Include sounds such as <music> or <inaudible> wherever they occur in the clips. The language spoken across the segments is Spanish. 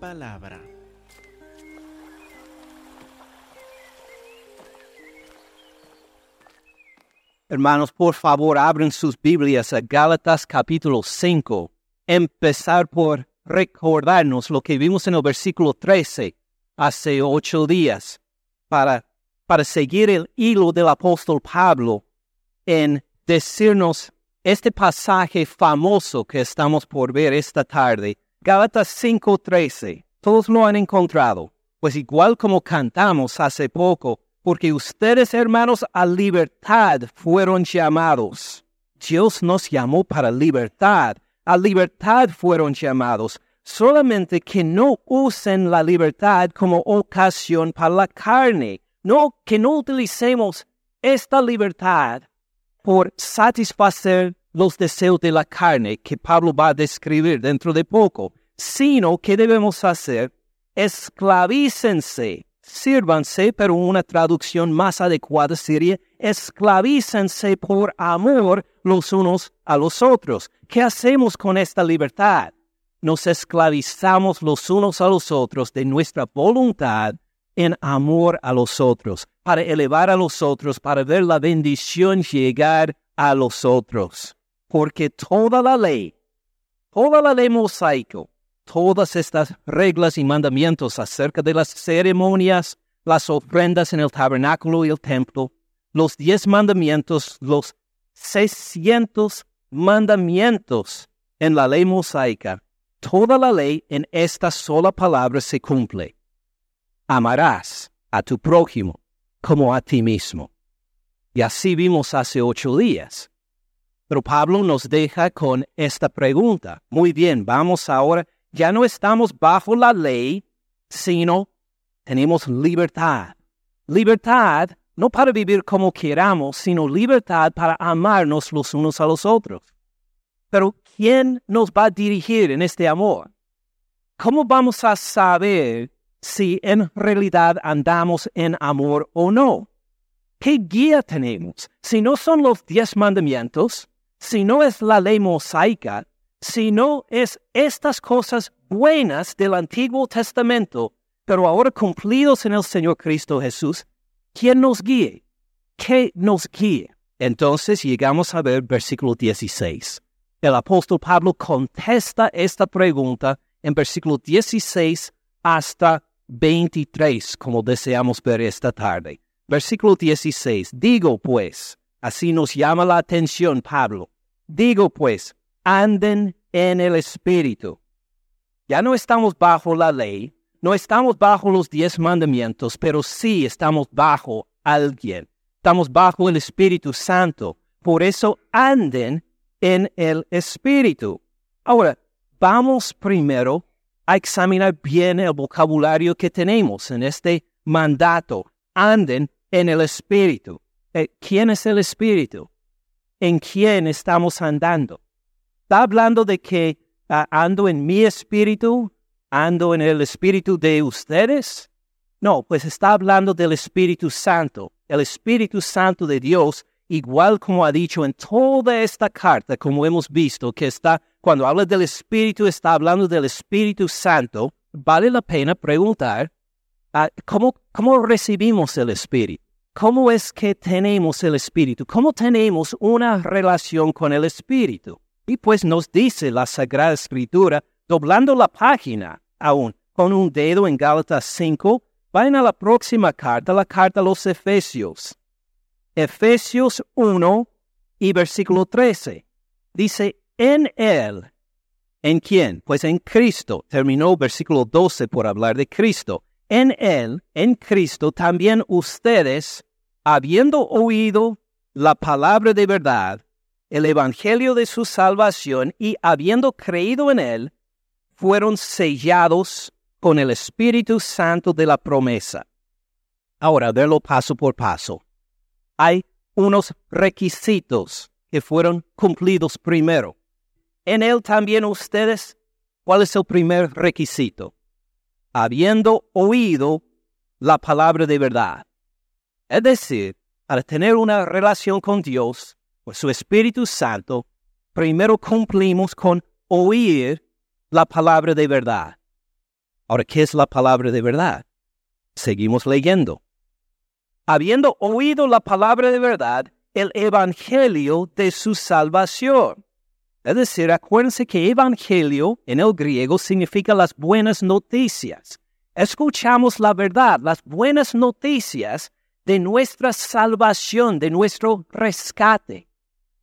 palabra. Hermanos, por favor, abren sus Biblias a Gálatas capítulo 5. Empezar por recordarnos lo que vimos en el versículo 13 hace ocho días, para, para seguir el hilo del apóstol Pablo en decirnos este pasaje famoso que estamos por ver esta tarde, Gálatas 5:13. Todos lo han encontrado, pues igual como cantamos hace poco, porque ustedes hermanos a libertad fueron llamados. Dios nos llamó para libertad, a libertad fueron llamados, solamente que no usen la libertad como ocasión para la carne, no que no utilicemos esta libertad por satisfacer los deseos de la carne que Pablo va a describir dentro de poco, sino que debemos hacer, esclavícense, sírvanse, pero una traducción más adecuada sería, esclavícense por amor los unos a los otros. ¿Qué hacemos con esta libertad? Nos esclavizamos los unos a los otros de nuestra voluntad en amor a los otros, para elevar a los otros, para ver la bendición llegar a los otros. Porque toda la ley, toda la ley mosaico, todas estas reglas y mandamientos acerca de las ceremonias, las ofrendas en el tabernáculo y el templo, los diez mandamientos, los seiscientos mandamientos en la ley mosaica, toda la ley en esta sola palabra se cumple amarás a tu prójimo como a ti mismo. Y así vimos hace ocho días. Pero Pablo nos deja con esta pregunta. Muy bien, vamos ahora, ya no estamos bajo la ley, sino tenemos libertad. Libertad no para vivir como queramos, sino libertad para amarnos los unos a los otros. Pero ¿quién nos va a dirigir en este amor? ¿Cómo vamos a saber si en realidad andamos en amor o no. ¿Qué guía tenemos? Si no son los diez mandamientos, si no es la ley mosaica, si no es estas cosas buenas del Antiguo Testamento, pero ahora cumplidos en el Señor Cristo Jesús, ¿quién nos guíe? ¿Qué nos guíe? Entonces llegamos a ver versículo 16. El apóstol Pablo contesta esta pregunta en versículo 16 hasta 23, como deseamos ver esta tarde. Versículo 16. Digo pues, así nos llama la atención Pablo. Digo pues, anden en el Espíritu. Ya no estamos bajo la ley, no estamos bajo los diez mandamientos, pero sí estamos bajo alguien. Estamos bajo el Espíritu Santo. Por eso anden en el Espíritu. Ahora, vamos primero a examinar bien el vocabulario que tenemos en este mandato. Anden en el Espíritu. Eh, ¿Quién es el Espíritu? ¿En quién estamos andando? ¿Está hablando de que ah, ando en mi espíritu? ¿Ando en el espíritu de ustedes? No, pues está hablando del Espíritu Santo. El Espíritu Santo de Dios, igual como ha dicho en toda esta carta, como hemos visto, que está cuando habla del Espíritu, está hablando del Espíritu Santo, vale la pena preguntar, ah, ¿cómo, ¿cómo recibimos el Espíritu? ¿Cómo es que tenemos el Espíritu? ¿Cómo tenemos una relación con el Espíritu? Y pues nos dice la Sagrada Escritura, doblando la página aún, con un dedo en Gálatas 5, vayan a la próxima carta, la carta a los Efesios. Efesios 1 y versículo 13. Dice, en Él. ¿En quién? Pues en Cristo. Terminó versículo 12 por hablar de Cristo. En Él, en Cristo, también ustedes, habiendo oído la palabra de verdad, el Evangelio de su salvación, y habiendo creído en Él, fueron sellados con el Espíritu Santo de la promesa. Ahora, verlo paso por paso. Hay unos requisitos que fueron cumplidos primero en él también ustedes. ¿Cuál es el primer requisito? Habiendo oído la palabra de verdad. Es decir, para tener una relación con Dios, por su Espíritu Santo, primero cumplimos con oír la palabra de verdad. Ahora, ¿qué es la palabra de verdad? Seguimos leyendo. Habiendo oído la palabra de verdad, el evangelio de su salvación. Es decir, acuérdense que evangelio en el griego significa las buenas noticias. Escuchamos la verdad, las buenas noticias de nuestra salvación, de nuestro rescate.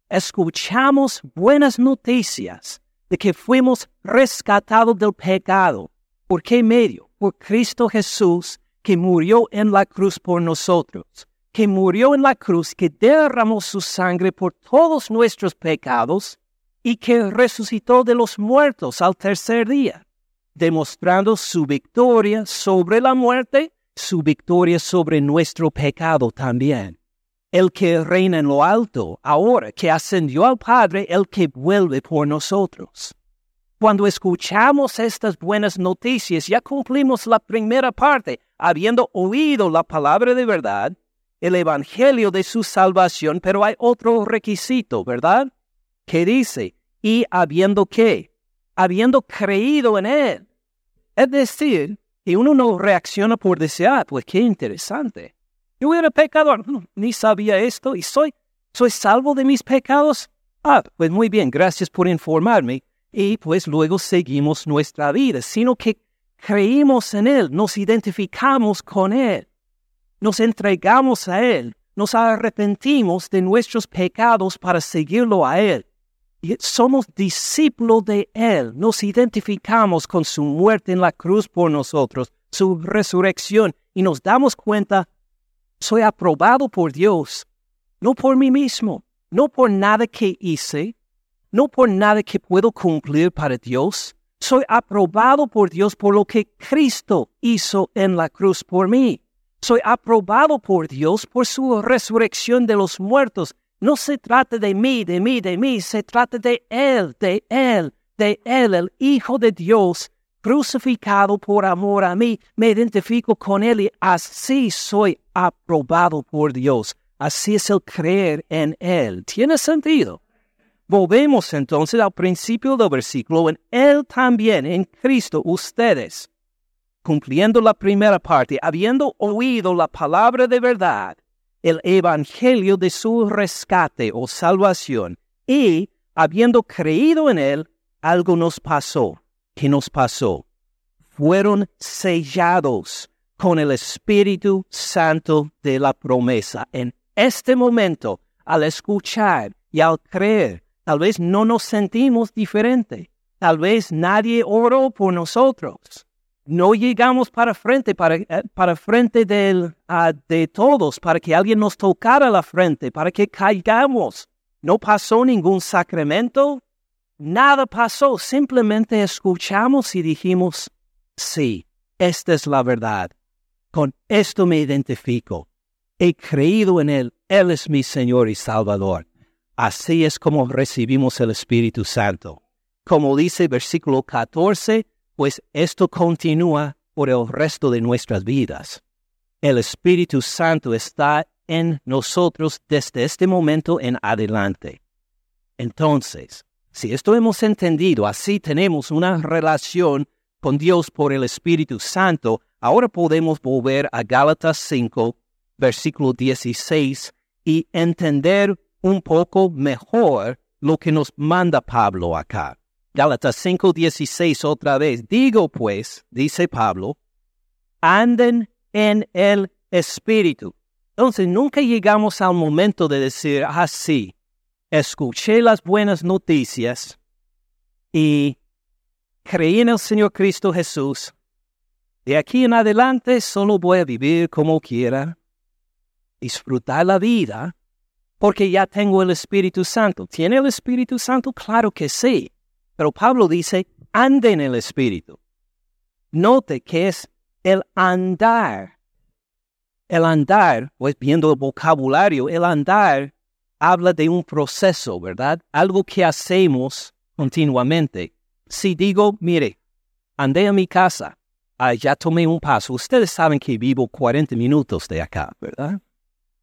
Escuchamos buenas noticias de que fuimos rescatados del pecado. ¿Por qué medio? Por Cristo Jesús, que murió en la cruz por nosotros, que murió en la cruz, que derramó su sangre por todos nuestros pecados y que resucitó de los muertos al tercer día, demostrando su victoria sobre la muerte, su victoria sobre nuestro pecado también. El que reina en lo alto, ahora que ascendió al Padre, el que vuelve por nosotros. Cuando escuchamos estas buenas noticias, ya cumplimos la primera parte, habiendo oído la palabra de verdad, el Evangelio de su salvación, pero hay otro requisito, ¿verdad? Que dice, y habiendo qué? Habiendo creído en Él. Es decir, que uno no reacciona por desear, pues qué interesante. Yo era pecador, ni sabía esto y soy, soy salvo de mis pecados. Ah, pues muy bien, gracias por informarme. Y pues luego seguimos nuestra vida, sino que creímos en Él, nos identificamos con Él, nos entregamos a Él, nos arrepentimos de nuestros pecados para seguirlo a Él somos discípulos de Él, nos identificamos con su muerte en la cruz por nosotros, su resurrección, y nos damos cuenta, soy aprobado por Dios, no por mí mismo, no por nada que hice, no por nada que puedo cumplir para Dios, soy aprobado por Dios por lo que Cristo hizo en la cruz por mí. Soy aprobado por Dios por su resurrección de los muertos no se trata de mí, de mí, de mí, se trata de Él, de Él, de Él, el Hijo de Dios, crucificado por amor a mí. Me identifico con Él y así soy aprobado por Dios. Así es el creer en Él. ¿Tiene sentido? Volvemos entonces al principio del versículo. En Él también, en Cristo, ustedes, cumpliendo la primera parte, habiendo oído la palabra de verdad, el evangelio de su rescate o salvación y, habiendo creído en él, algo nos pasó. ¿Qué nos pasó? Fueron sellados con el Espíritu Santo de la promesa. En este momento, al escuchar y al creer, tal vez no nos sentimos diferente. Tal vez nadie oró por nosotros no llegamos para frente, para, eh, para frente del, ah, de todos, para que alguien nos tocara la frente, para que caigamos. No pasó ningún sacramento, nada pasó, simplemente escuchamos y dijimos, sí, esta es la verdad. Con esto me identifico. He creído en Él, Él es mi Señor y Salvador. Así es como recibimos el Espíritu Santo. Como dice versículo 14, pues esto continúa por el resto de nuestras vidas. El Espíritu Santo está en nosotros desde este momento en adelante. Entonces, si esto hemos entendido, así tenemos una relación con Dios por el Espíritu Santo, ahora podemos volver a Gálatas 5, versículo 16, y entender un poco mejor lo que nos manda Pablo acá. Gálatas 5:16 otra vez. Digo pues, dice Pablo, anden en el Espíritu. Entonces nunca llegamos al momento de decir, así, ah, escuché las buenas noticias y creí en el Señor Cristo Jesús. De aquí en adelante solo voy a vivir como quiera, disfrutar la vida, porque ya tengo el Espíritu Santo. ¿Tiene el Espíritu Santo? Claro que sí. Pero Pablo dice, ande en el Espíritu. Note que es el andar. El andar, pues viendo el vocabulario, el andar habla de un proceso, ¿verdad? Algo que hacemos continuamente. Si digo, mire, andé a mi casa, ah, ya tomé un paso, ustedes saben que vivo 40 minutos de acá, ¿verdad?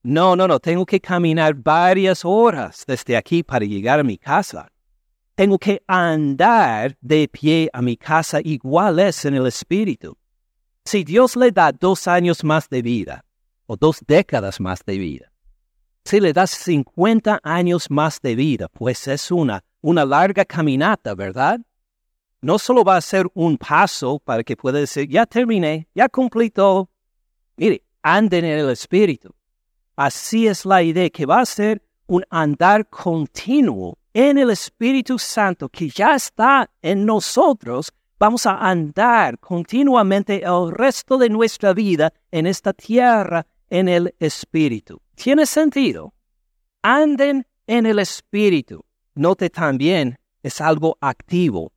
No, no, no, tengo que caminar varias horas desde aquí para llegar a mi casa. Tengo que andar de pie a mi casa igual es en el Espíritu. Si Dios le da dos años más de vida, o dos décadas más de vida, si le da 50 años más de vida, pues es una, una larga caminata, ¿verdad? No solo va a ser un paso para que pueda decir, ya terminé, ya cumplí todo. Mire, anden en el Espíritu. Así es la idea, que va a ser un andar continuo en el Espíritu Santo que ya está en nosotros. Vamos a andar continuamente el resto de nuestra vida en esta tierra en el Espíritu. ¿Tiene sentido? Anden en el Espíritu. Note también, es algo activo.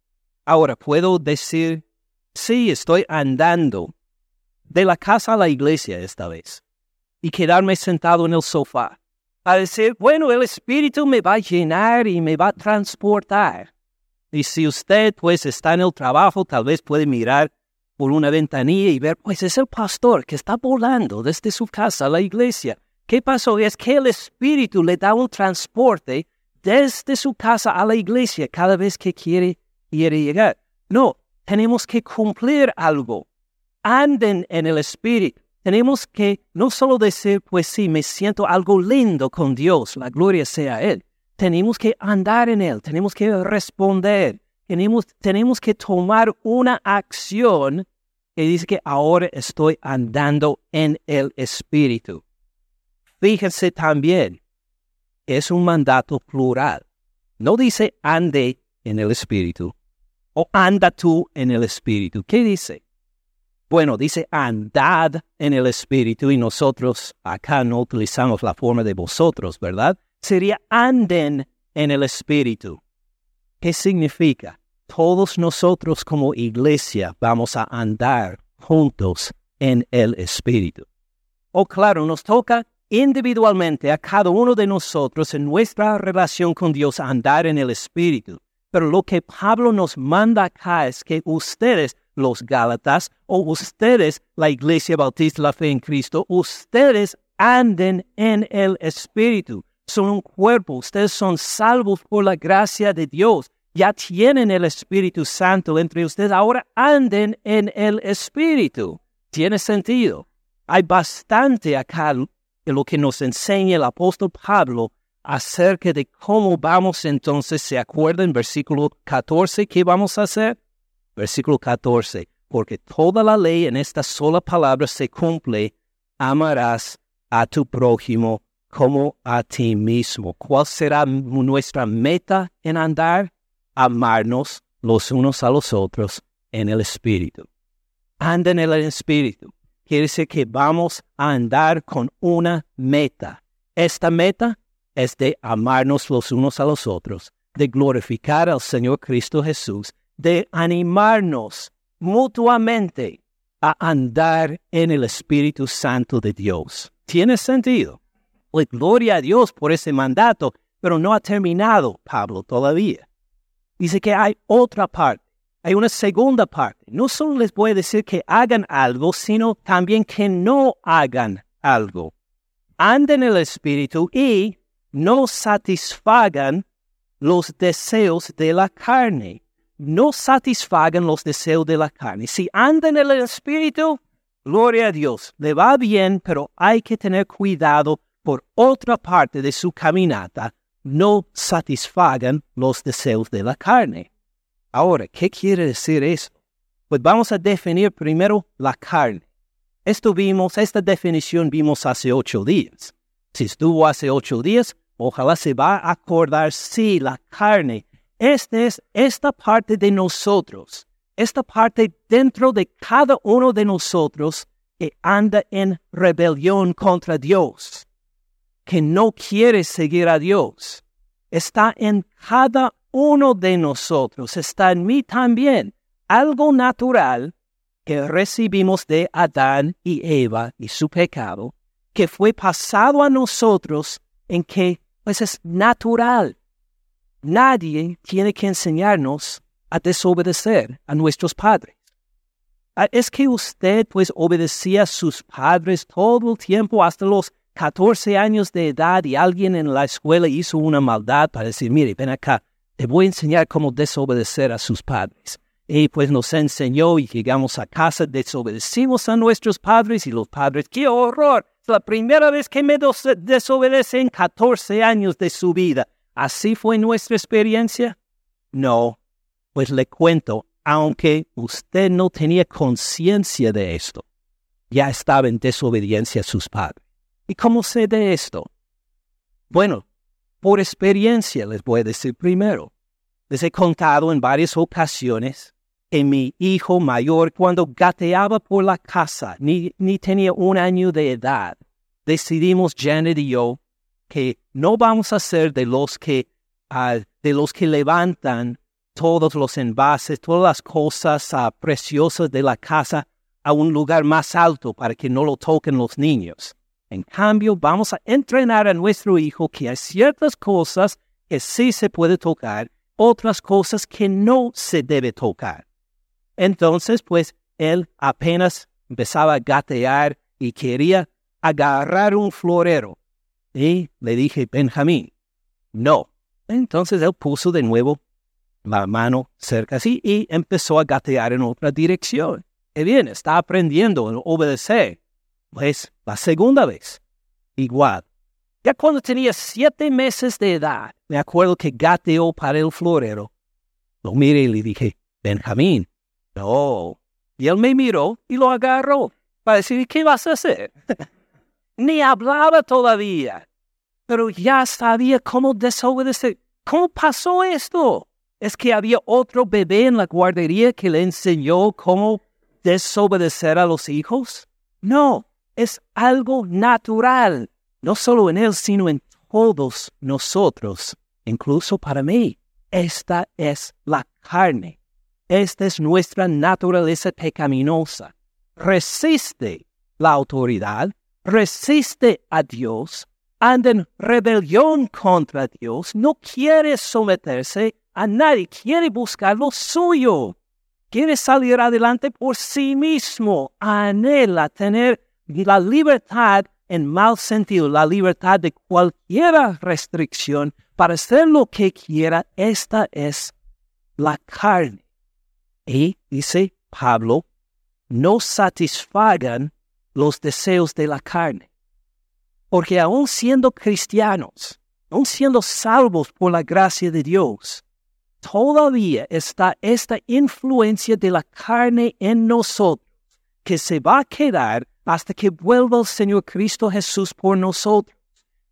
Ahora, puedo decir, sí, estoy andando de la casa a la iglesia esta vez y quedarme sentado en el sofá a decir, bueno, el Espíritu me va a llenar y me va a transportar. Y si usted pues está en el trabajo, tal vez puede mirar por una ventanilla y ver, pues es el pastor que está volando desde su casa a la iglesia ¿Qué pasó? Es que el Espíritu le da un transporte desde su casa a la iglesia cada vez que quiere, quiere llegar. No, tenemos que cumplir algo. Anden en el Espíritu. Tenemos que no solo decir, pues sí, me siento algo lindo con Dios, la gloria sea a Él. Tenemos que andar en Él, tenemos que responder, tenemos, tenemos que tomar una acción que dice que ahora estoy andando en el Espíritu. Fíjense también, es un mandato plural. No dice ande en el Espíritu o anda tú en el Espíritu. ¿Qué dice? Bueno, dice andad en el Espíritu y nosotros acá no utilizamos la forma de vosotros, ¿verdad? Sería anden en el Espíritu. ¿Qué significa? Todos nosotros como iglesia vamos a andar juntos en el Espíritu. O claro, nos toca individualmente a cada uno de nosotros en nuestra relación con Dios andar en el Espíritu. Pero lo que Pablo nos manda acá es que ustedes, los Gálatas, o ustedes, la Iglesia Bautista la Fe en Cristo, ustedes anden en el Espíritu. Son un cuerpo, ustedes son salvos por la gracia de Dios. Ya tienen el Espíritu Santo entre ustedes, ahora anden en el Espíritu. ¿Tiene sentido? Hay bastante acá lo que nos enseña el apóstol Pablo acerca de cómo vamos entonces, ¿se acuerdan? Versículo 14, ¿qué vamos a hacer? Versículo 14, porque toda la ley en esta sola palabra se cumple, amarás a tu prójimo como a ti mismo. ¿Cuál será nuestra meta en andar? Amarnos los unos a los otros en el Espíritu. Anda en el Espíritu quiere decir que vamos a andar con una meta. Esta meta es de amarnos los unos a los otros, de glorificar al Señor Cristo Jesús, de animarnos mutuamente a andar en el Espíritu Santo de Dios. ¿Tiene sentido? Pues gloria a Dios por ese mandato, pero no ha terminado Pablo todavía. Dice que hay otra parte hay una segunda parte. No solo les voy a decir que hagan algo, sino también que no hagan algo. Anden en el Espíritu y no satisfagan los deseos de la carne. No satisfagan los deseos de la carne. Si andan en el Espíritu, gloria a Dios, le va bien, pero hay que tener cuidado por otra parte de su caminata. No satisfagan los deseos de la carne. Ahora, ¿qué quiere decir eso? Pues vamos a definir primero la carne. Esto vimos, esta definición vimos hace ocho días. Si estuvo hace ocho días, ojalá se va a acordar, sí, la carne. Esta es esta parte de nosotros, esta parte dentro de cada uno de nosotros que anda en rebelión contra Dios, que no quiere seguir a Dios. Está en cada uno de nosotros, está en mí también, algo natural que recibimos de Adán y Eva y su pecado, que fue pasado a nosotros en que pues es natural. Nadie tiene que enseñarnos a desobedecer a nuestros padres. Ah, es que usted pues obedecía a sus padres todo el tiempo hasta los 14 años de edad y alguien en la escuela hizo una maldad para decir, mire, ven acá, te voy a enseñar cómo desobedecer a sus padres. Y pues nos enseñó y llegamos a casa, desobedecimos a nuestros padres y los padres, ¡qué horror! Es la primera vez que me desobedecen 14 años de su vida. ¿Así fue nuestra experiencia? No, pues le cuento, aunque usted no tenía conciencia de esto, ya estaba en desobediencia a sus padres. ¿Y cómo sé de esto? Bueno, por experiencia les voy a decir primero. Les he contado en varias ocasiones en mi hijo mayor cuando gateaba por la casa, ni, tenía un año de edad. Decidimos Janet y yo que no vamos a ser de los que, uh, de los que levantan todos los envases, todas las cosas uh, preciosas de la casa a un lugar más alto para que no lo toquen los niños. En cambio, vamos a entrenar a nuestro hijo que hay ciertas cosas que sí se puede tocar, otras cosas que no se debe tocar. Entonces, pues, él apenas empezaba a gatear y quería agarrar un florero. Y le dije, Benjamín, no. Entonces él puso de nuevo la mano cerca así y empezó a gatear en otra dirección. Y bien, está aprendiendo a obedecer. Pues la segunda vez, igual. Ya cuando tenía siete meses de edad, me acuerdo que gateó para el florero. Lo miré y le dije, Benjamín, no. Y él me miró y lo agarró para decir, ¿qué vas a hacer? <laughs> Ni hablaba todavía, pero ya sabía cómo desobedecer. ¿Cómo pasó esto? ¿Es que había otro bebé en la guardería que le enseñó cómo desobedecer a los hijos? No, es algo natural, no solo en él, sino en todos nosotros, incluso para mí. Esta es la carne. Esta es nuestra naturaleza pecaminosa. Resiste la autoridad, resiste a Dios, anda en rebelión contra Dios, no quiere someterse a nadie, quiere buscar lo suyo, quiere salir adelante por sí mismo, anhela tener la libertad en mal sentido, la libertad de cualquier restricción para hacer lo que quiera, esta es la carne. Y dice Pablo, no satisfagan los deseos de la carne. Porque aun siendo cristianos, aun siendo salvos por la gracia de Dios, todavía está esta influencia de la carne en nosotros que se va a quedar hasta que vuelva el Señor Cristo Jesús por nosotros,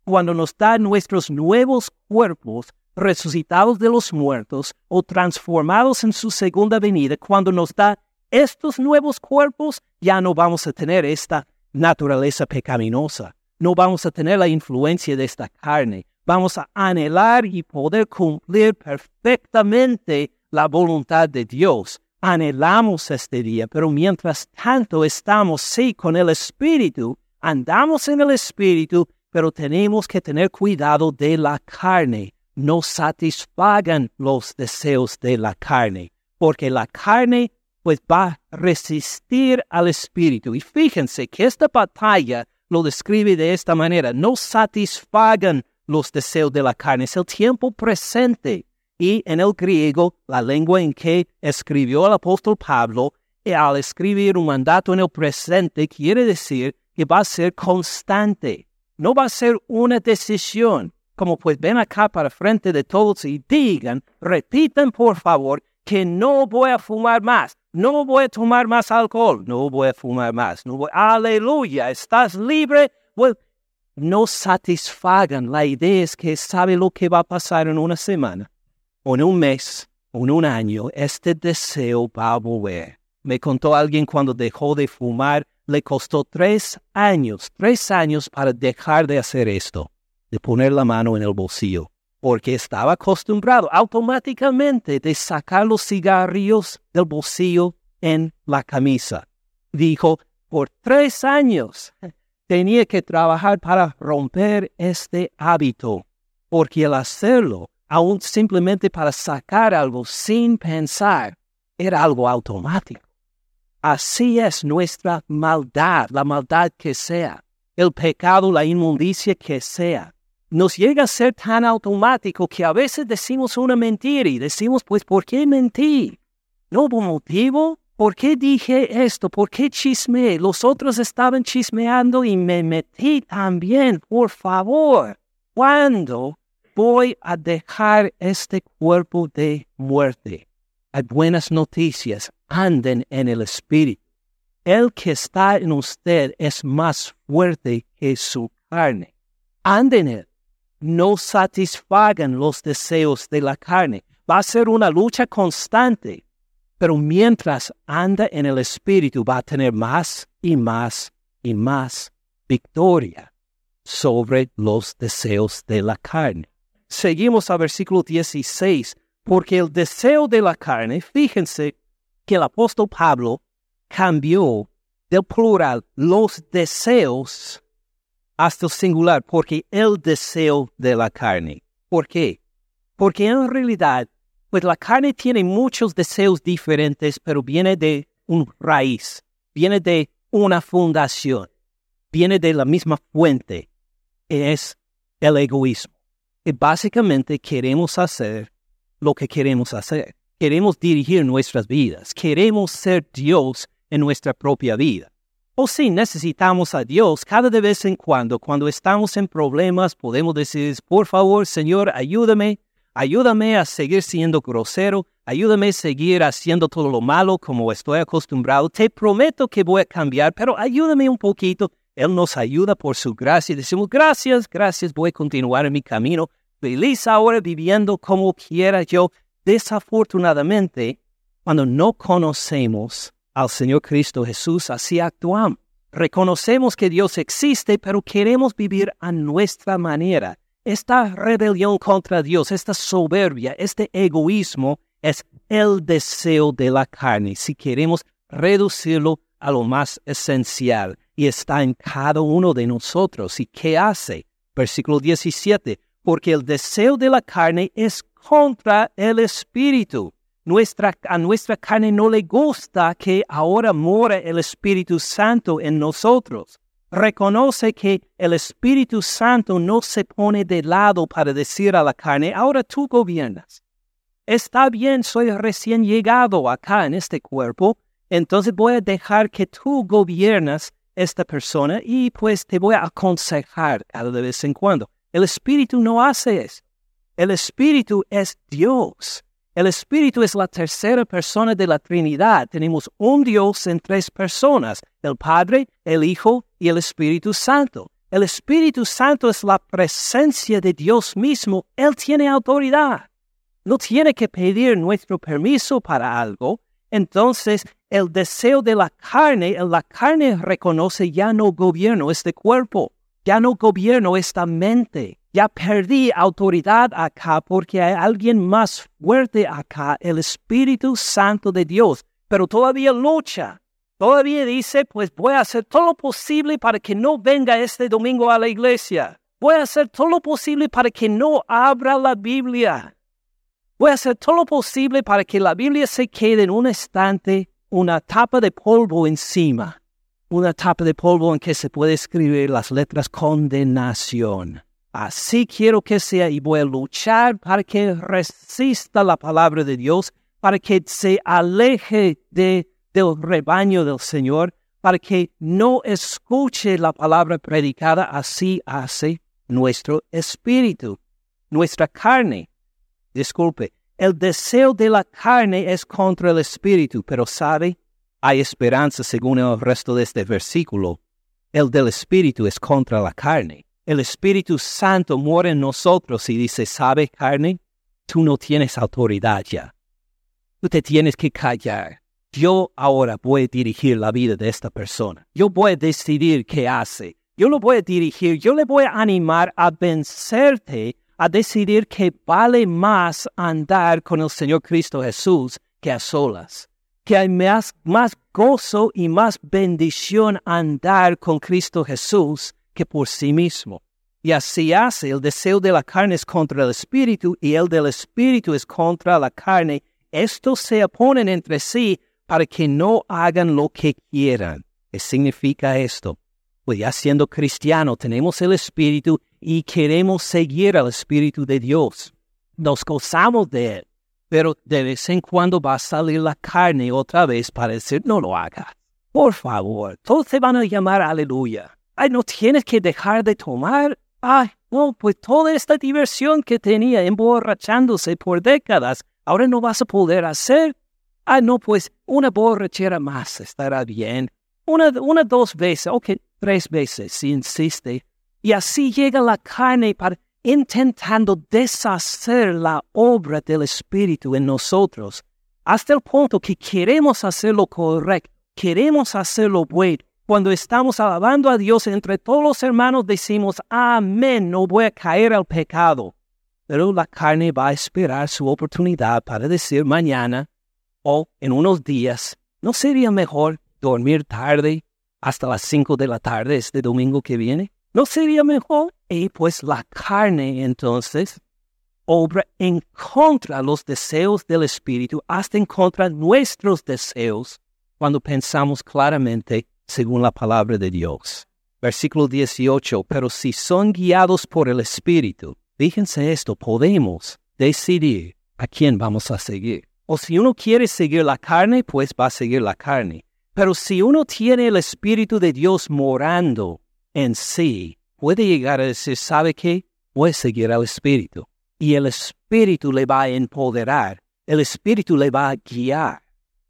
cuando nos da nuestros nuevos cuerpos resucitados de los muertos o transformados en su segunda venida, cuando nos da estos nuevos cuerpos, ya no vamos a tener esta naturaleza pecaminosa, no vamos a tener la influencia de esta carne, vamos a anhelar y poder cumplir perfectamente la voluntad de Dios. Anhelamos este día, pero mientras tanto estamos, sí, con el Espíritu, andamos en el Espíritu, pero tenemos que tener cuidado de la carne. No satisfagan los deseos de la carne, porque la carne pues va a resistir al Espíritu. Y fíjense que esta batalla lo describe de esta manera. No satisfagan los deseos de la carne, es el tiempo presente. Y en el griego, la lengua en que escribió el apóstol Pablo, y al escribir un mandato en el presente, quiere decir que va a ser constante. No va a ser una decisión, como pues ven acá para frente de todos y digan, repitan por favor, que no voy a fumar más, no voy a tomar más alcohol, no voy a fumar más, no voy, aleluya, estás libre, no satisfagan. La idea es que sabe lo que va a pasar en una semana, en un mes, en un año. Este deseo va a volver. Me contó alguien cuando dejó de fumar, le costó tres años, tres años para dejar de hacer esto, de poner la mano en el bolsillo, porque estaba acostumbrado automáticamente de sacar los cigarrillos del bolsillo en la camisa. Dijo, por tres años tenía que trabajar para romper este hábito, porque al hacerlo, aún simplemente para sacar algo sin pensar, era algo automático. Así es nuestra maldad, la maldad que sea, el pecado, la inmundicia que sea. Nos llega a ser tan automático que a veces decimos una mentira y decimos, pues, ¿por qué mentir? No hubo motivo. ¿Por qué dije esto? ¿Por qué chismeé? Los otros estaban chismeando y me metí también. Por favor, ¿cuándo voy a dejar este cuerpo de muerte? Hay buenas noticias. Anden en el Espíritu. El que está en usted es más fuerte que su carne. Anden en él. No satisfagan los deseos de la carne. Va a ser una lucha constante pero mientras anda en el Espíritu va a tener más y más y más victoria sobre los deseos de la carne. Seguimos al versículo 16, porque el deseo de la carne, fíjense que el apóstol Pablo cambió del plural los deseos hasta el singular, porque el deseo de la carne. ¿Por qué? Porque en realidad pues la carne tiene muchos deseos diferentes, pero viene de un raíz, viene de una fundación, viene de la misma fuente, es el egoísmo. Y básicamente queremos hacer lo que queremos hacer. Queremos dirigir nuestras vidas, queremos ser Dios en nuestra propia vida. O si necesitamos a Dios cada de vez en cuando, cuando estamos en problemas, podemos decir, por favor, Señor, ayúdame, Ayúdame a seguir siendo grosero, ayúdame a seguir haciendo todo lo malo como estoy acostumbrado. Te prometo que voy a cambiar, pero ayúdame un poquito. Él nos ayuda por su gracia. Decimos, gracias, gracias, voy a continuar en mi camino. Feliz ahora viviendo como quiera yo. Desafortunadamente, cuando no conocemos al Señor Cristo Jesús, así actuamos. Reconocemos que Dios existe, pero queremos vivir a nuestra manera esta rebelión contra Dios, esta soberbia, este egoísmo es el deseo de la carne. Si queremos reducirlo a lo más esencial y está en cada uno de nosotros. ¿Y qué hace? Versículo 17. Porque el deseo de la carne es contra el espíritu. Nuestra, a nuestra carne no le gusta que ahora mora el Espíritu Santo en nosotros reconoce que el Espíritu Santo no se pone de lado para decir a la carne, ahora tú gobiernas. Está bien, soy recién llegado acá en este cuerpo, entonces voy a dejar que tú gobiernas esta persona y pues te voy a aconsejar cada vez en cuando. El Espíritu no hace eso. El Espíritu es Dios. El Espíritu es la tercera persona de la Trinidad. Tenemos un Dios en tres personas, el Padre, el Hijo y el Espíritu Santo. El Espíritu Santo es la presencia de Dios mismo. Él tiene autoridad. No tiene que pedir nuestro permiso para algo. Entonces, el deseo de la carne, la carne reconoce ya no gobierno este cuerpo, ya no gobierno esta mente ya perdí autoridad acá porque hay alguien más fuerte acá, el Espíritu Santo de Dios, pero todavía lucha. Todavía dice, pues voy a hacer todo lo posible para que no venga este domingo a la iglesia. Voy a hacer todo lo posible para que no abra la Biblia. Voy a hacer todo lo posible para que la Biblia se quede en un estante, una tapa de polvo encima. Una tapa de polvo en que se puede escribir las letras condenación. Así quiero que sea y voy a luchar para que resista la palabra de Dios, para que se aleje de, del rebaño del Señor, para que no escuche la palabra predicada. Así hace nuestro espíritu, nuestra carne. Disculpe, el deseo de la carne es contra el espíritu, pero sabe, hay esperanza según el resto de este versículo. El del espíritu es contra la carne el Espíritu Santo muere en nosotros y dice, ¿sabe carne? Tú no tienes autoridad ya. Tú te tienes que callar. Yo ahora voy a dirigir la vida de esta persona. Yo voy a decidir qué hace. Yo lo voy a dirigir. Yo le voy a animar a vencerte, a decidir que vale más andar con el Señor Cristo Jesús que a solas. Que hay más, más gozo y más bendición andar con Cristo Jesús que por sí mismo. Y así hace, el deseo de la carne es contra el espíritu y el del espíritu es contra la carne. Estos se oponen entre sí para que no hagan lo que quieran. ¿Qué significa esto? Pues ya siendo cristiano tenemos el espíritu y queremos seguir al espíritu de Dios. Nos gozamos de él. pero de vez en cuando va a salir la carne otra vez para decir, no lo hagas. Por favor, todos te van a llamar aleluya. Ay, no tienes que dejar de tomar. Ay, no, pues toda esta diversión que tenía emborrachándose por décadas, ahora no vas a poder hacer. Ah, no, pues una borrachera más estará bien. Una, una, dos veces, ok, tres veces, si insiste. Y así llega la carne para intentando deshacer la obra del Espíritu en nosotros, hasta el punto que queremos hacer lo correcto, queremos hacer lo bueno. Cuando estamos alabando a Dios entre todos los hermanos decimos, amén, no voy a caer al pecado. Pero la carne va a esperar su oportunidad para decir mañana o en unos días, ¿no sería mejor dormir tarde hasta las 5 de la tarde este domingo que viene? ¿No sería mejor? Y pues la carne entonces obra en contra los deseos del Espíritu, hasta en contra nuestros deseos, cuando pensamos claramente según la palabra de Dios. Versículo 18, pero si son guiados por el Espíritu, fíjense esto, podemos decidir a quién vamos a seguir. O si uno quiere seguir la carne, pues va a seguir la carne. Pero si uno tiene el Espíritu de Dios morando en sí puede llegar a decir, ¿sabe qué? Voy seguir al Espíritu. Y el Espíritu le va a empoderar, el Espíritu le va a guiar.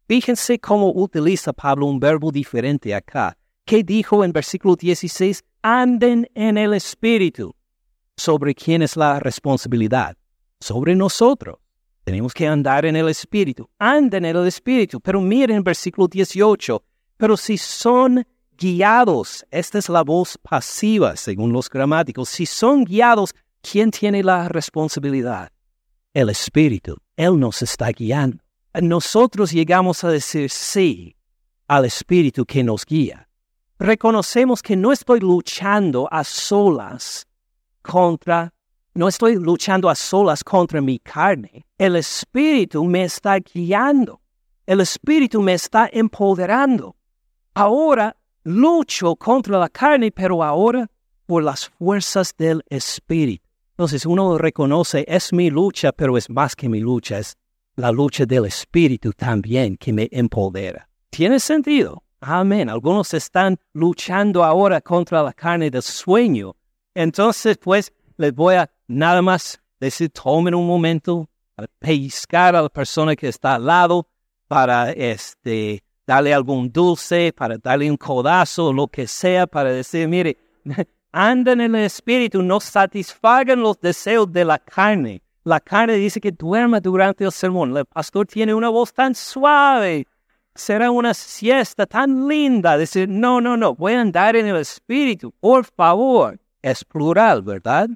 Fíjense cómo utiliza Pablo un verbo diferente acá. ¿Qué dijo en versículo 16? Anden en el Espíritu. ¿Sobre quién es la responsabilidad? Sobre nosotros. Tenemos que andar en el Espíritu. Anden en el Espíritu. Pero miren versículo 18. Pero si son guiados, esta es la voz pasiva según los gramáticos, si son guiados, ¿quién tiene la responsabilidad? El Espíritu. Él nos está guiando. Nosotros llegamos a decir sí al Espíritu que nos guía. Reconocemos que no estoy luchando a solas contra, no estoy luchando a solas contra mi carne. El Espíritu me está guiando. El Espíritu me está empoderando. Ahora lucho contra la carne, pero ahora por las fuerzas del Espíritu. Entonces uno reconoce, es mi lucha, pero es más que mi lucha, es la lucha del Espíritu también que me empodera. ¿Tiene sentido? Amén. Algunos están luchando ahora contra la carne del sueño. Entonces, pues, les voy a nada más decir, tomen un momento para pellizcar a la persona que está al lado, para este, darle algún dulce, para darle un codazo, lo que sea, para decir, mire, <laughs> andan en el espíritu, no satisfagan los deseos de la carne. La carne dice que duerma durante el sermón. El pastor tiene una voz tan suave. Será una siesta tan linda. Decir, no, no, no, voy a andar en el espíritu, por favor. Es plural, ¿verdad?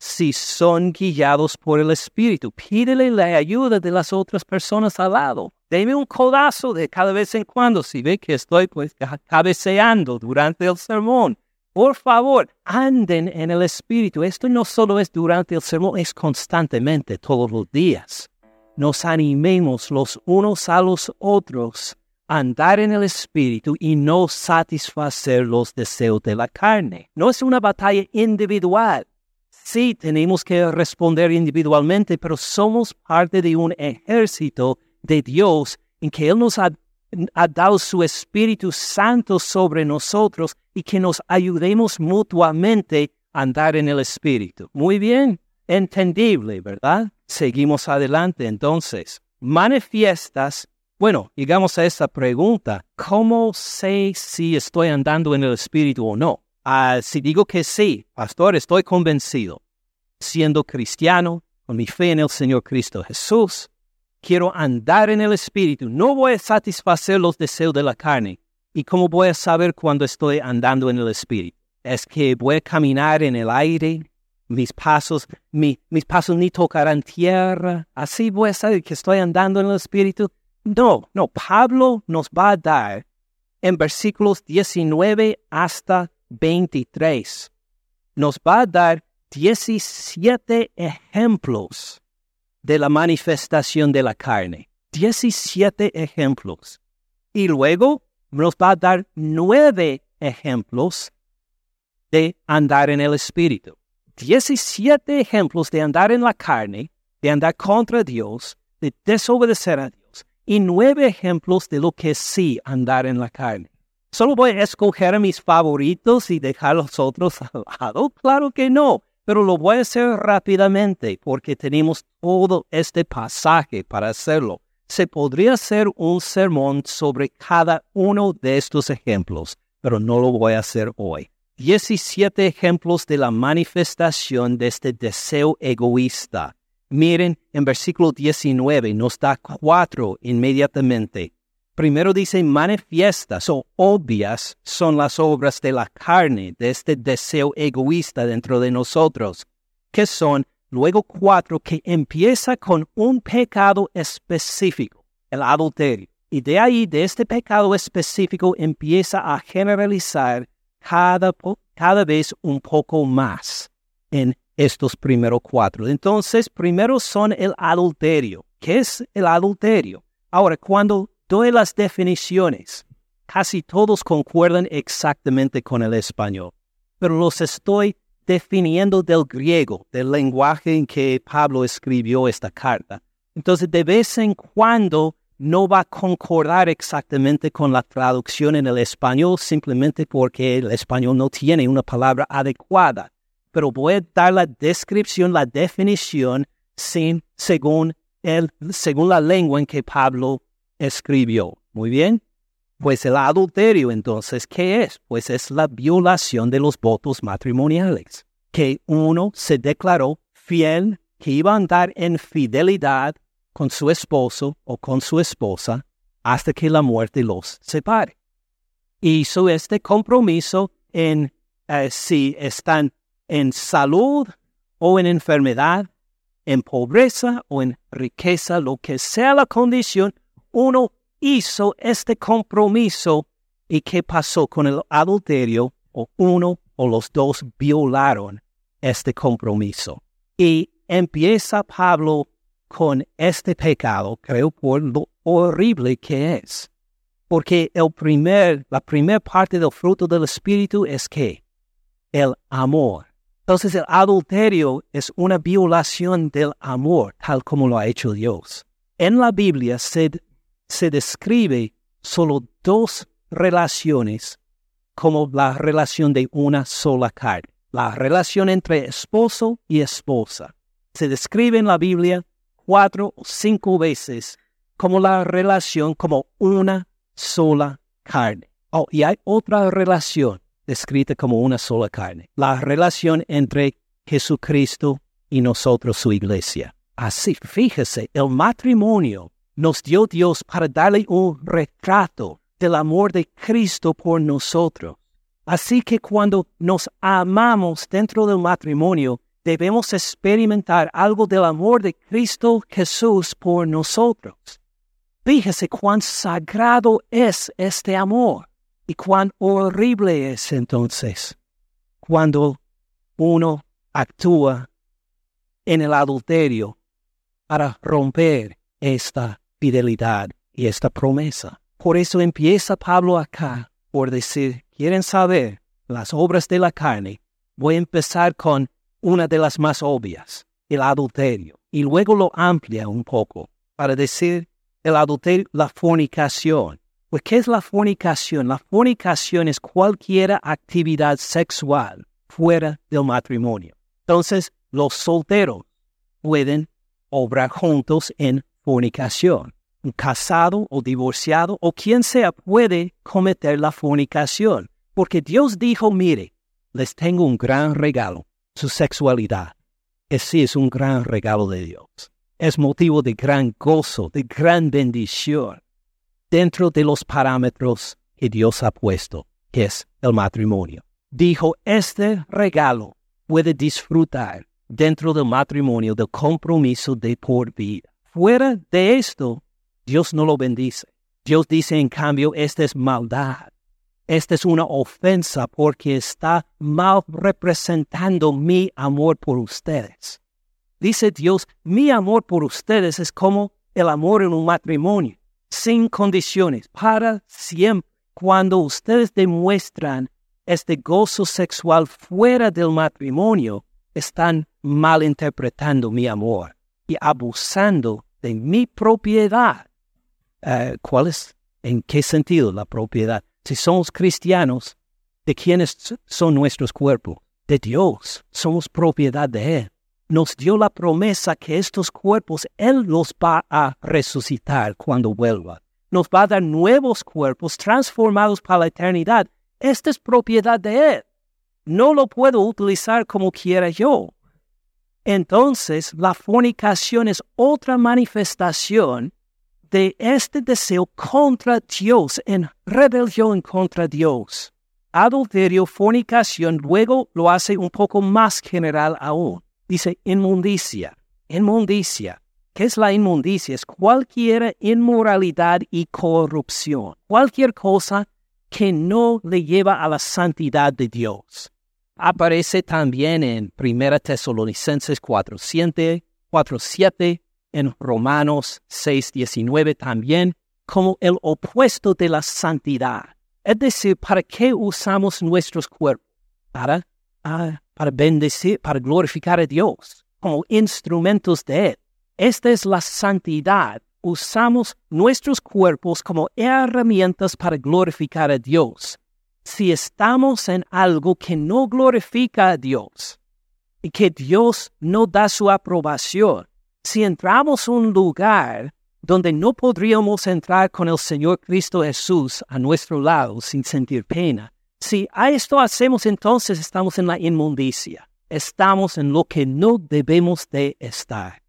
Si son guiados por el espíritu, pídele la ayuda de las otras personas al lado deme un codazo de cada vez en cuando si ve que estoy pues cabeceando durante el sermón. Por favor, anden en el Espíritu. Esto no solo es durante el sermón, es constantemente, todos los días. Nos animemos los unos a los otros a andar en el Espíritu y no satisfacer los deseos de la carne. No es una batalla individual. Sí, tenemos que responder individualmente, pero somos parte de un ejército de Dios en que Él nos ha, dado su Espíritu Santo sobre nosotros y que nos ayudemos mutuamente a andar en el Espíritu. Muy bien, entendible, ¿verdad? Seguimos adelante entonces. Manifiestas bueno, llegamos a esta pregunta. ¿Cómo sé si estoy andando en el Espíritu o no? Ah, si digo que sí, pastor, estoy convencido. Siendo cristiano, con mi fe en el Señor Cristo Jesús, quiero andar en el Espíritu, no voy a satisfacer los deseos de la carne. ¿Y cómo voy a saber cuando estoy andando en el Espíritu? Es que voy a caminar en el aire, mis pasos, mis pasos ni tocarán tierra, así voy a saber que estoy andando en el Espíritu. No, no, Pablo nos va a dar en versículos 19 hasta 23, nos va a dar 17 ejemplos de la manifestación de la carne. 17 ejemplos. Y luego nos va a dar nueve ejemplos de andar en el Espíritu. 17 ejemplos de andar en la carne, de andar contra Dios, de desobedecer a Dios y nueve ejemplos de lo que sí andar en la carne. ¿Solo voy a escoger mis favoritos y dejar los otros <laughs> al lado? Claro que no, pero lo voy a hacer rápidamente porque tenemos todo este pasaje para hacerlo. Se podría hacer un sermón sobre cada uno de estos ejemplos, pero no lo voy a hacer hoy. 17 ejemplos de la manifestación de este deseo egoísta. Miren, en versículo 19 nos da cuatro inmediatamente. Primero dice manifiestas o obvias son las obras de la carne, de este deseo egoísta dentro de nosotros, que son luego cuatro que empieza con un pecado específico, el adulterio. Y de ahí, de este pecado específico, empieza a generalizar cada, cada vez un poco más en estos primeros cuatro. Entonces, primero son el adulterio. ¿Qué es el adulterio? Ahora, cuando doy las definiciones, casi todos concuerdan exactamente con el español, pero los estoy definiendo del griego, del lenguaje en que Pablo escribió esta carta. Entonces, de vez en cuando no va a concordar exactamente con la traducción en el español simplemente porque el español no tiene una palabra adecuada. Pero voy a dar la descripción, la definición sin, según, el, según la lengua en que Pablo escribió. Muy bien. Pues el adulterio, entonces, ¿qué es? Pues es la violación de los votos matrimoniales. Que uno se declaró fiel, que iba a andar en fidelidad con su esposo o con su esposa hasta que la muerte los separe. Hizo este compromiso en eh, si están en salud o en enfermedad, en pobreza o en riqueza, lo que sea la condición, uno hizo este compromiso y qué pasó con el adulterio o uno o los dos violaron este compromiso. Y empieza Pablo con este pecado, creo por lo horrible que es. Porque el primer, la primera parte del fruto del Espíritu es que el amor. Entonces el adulterio es una violación del amor, tal como lo ha hecho Dios. En la Biblia se, se describe solo dos relaciones como la relación de una sola carne, la relación entre esposo y esposa. Se describe en la Biblia cuatro o cinco veces como la relación como una sola carne. Oh, y hay otra relación descrita como una sola carne, la relación entre Jesucristo y nosotros, su iglesia. Así, fíjese, el matrimonio nos dio Dios para darle un retrato del amor de Cristo por nosotros. Así que cuando nos amamos dentro del matrimonio, debemos experimentar algo del amor de Cristo Jesús por nosotros. Fíjese cuán sagrado es este amor y cuán horrible es entonces cuando uno actúa en el adulterio para romper esta fidelidad y esta promesa. Por eso empieza Pablo acá por decir, ¿quieren saber las obras de la carne? Voy a empezar con una de las más obvias, el adulterio, y luego lo amplia un poco para decir el adulterio, la fornicación. Pues, ¿qué es la fornicación? La fornicación es cualquier actividad sexual fuera del matrimonio. Entonces, los solteros pueden obrar juntos en fornicación. Un casado o divorciado o quien sea puede cometer la fornicación, porque Dios dijo, mire, les tengo un gran regalo su sexualidad. Ese es un gran regalo de Dios. Es motivo de gran gozo, de gran bendición, dentro de los parámetros que Dios ha puesto, que es el matrimonio. Dijo, este regalo puede disfrutar dentro del matrimonio del compromiso de por vida. Fuera de esto, Dios no lo bendice. Dios dice, en cambio, esta es maldad. Esta es una ofensa porque está mal representando mi amor por ustedes. Dice Dios, mi amor por ustedes es como el amor en un matrimonio, sin condiciones, para siempre. Cuando ustedes demuestran este gozo sexual fuera del matrimonio, están malinterpretando mi amor y abusando de mi propiedad. Eh, ¿Cuál es? ¿En qué sentido la propiedad? Si somos cristianos, ¿de quiénes son nuestros cuerpos? De Dios. Somos propiedad de Él. Nos dio la promesa que estos cuerpos Él los va a resucitar cuando vuelva. Nos va a dar nuevos cuerpos transformados para la eternidad. Esta es propiedad de Él. No lo puedo utilizar como quiera yo. Entonces, la fornicación es otra manifestación de este deseo contra Dios, en rebelión contra Dios. Adulterio, fornicación, luego lo hace un poco más general aún. Dice inmundicia, inmundicia. ¿Qué es la inmundicia? Es cualquier inmoralidad y corrupción, cualquier cosa que no le lleva a la santidad de Dios aparece también en 1 Tesalonicenses 4.7, 4.7, en Romanos 6.19 también, como el opuesto de la santidad. Es decir, ¿para qué usamos nuestros cuerpos? Para, ah, para bendecir, para glorificar a Dios, como instrumentos de Él. Esta es la santidad. Usamos nuestros cuerpos como herramientas para glorificar a Dios si estamos en algo que no glorifica a Dios y que Dios no da su aprobación, si entramos a un lugar donde no podríamos entrar con el Señor Cristo Jesús a nuestro lado sin sentir pena, si a esto hacemos entonces estamos en la inmundicia, estamos en lo que no debemos de estar.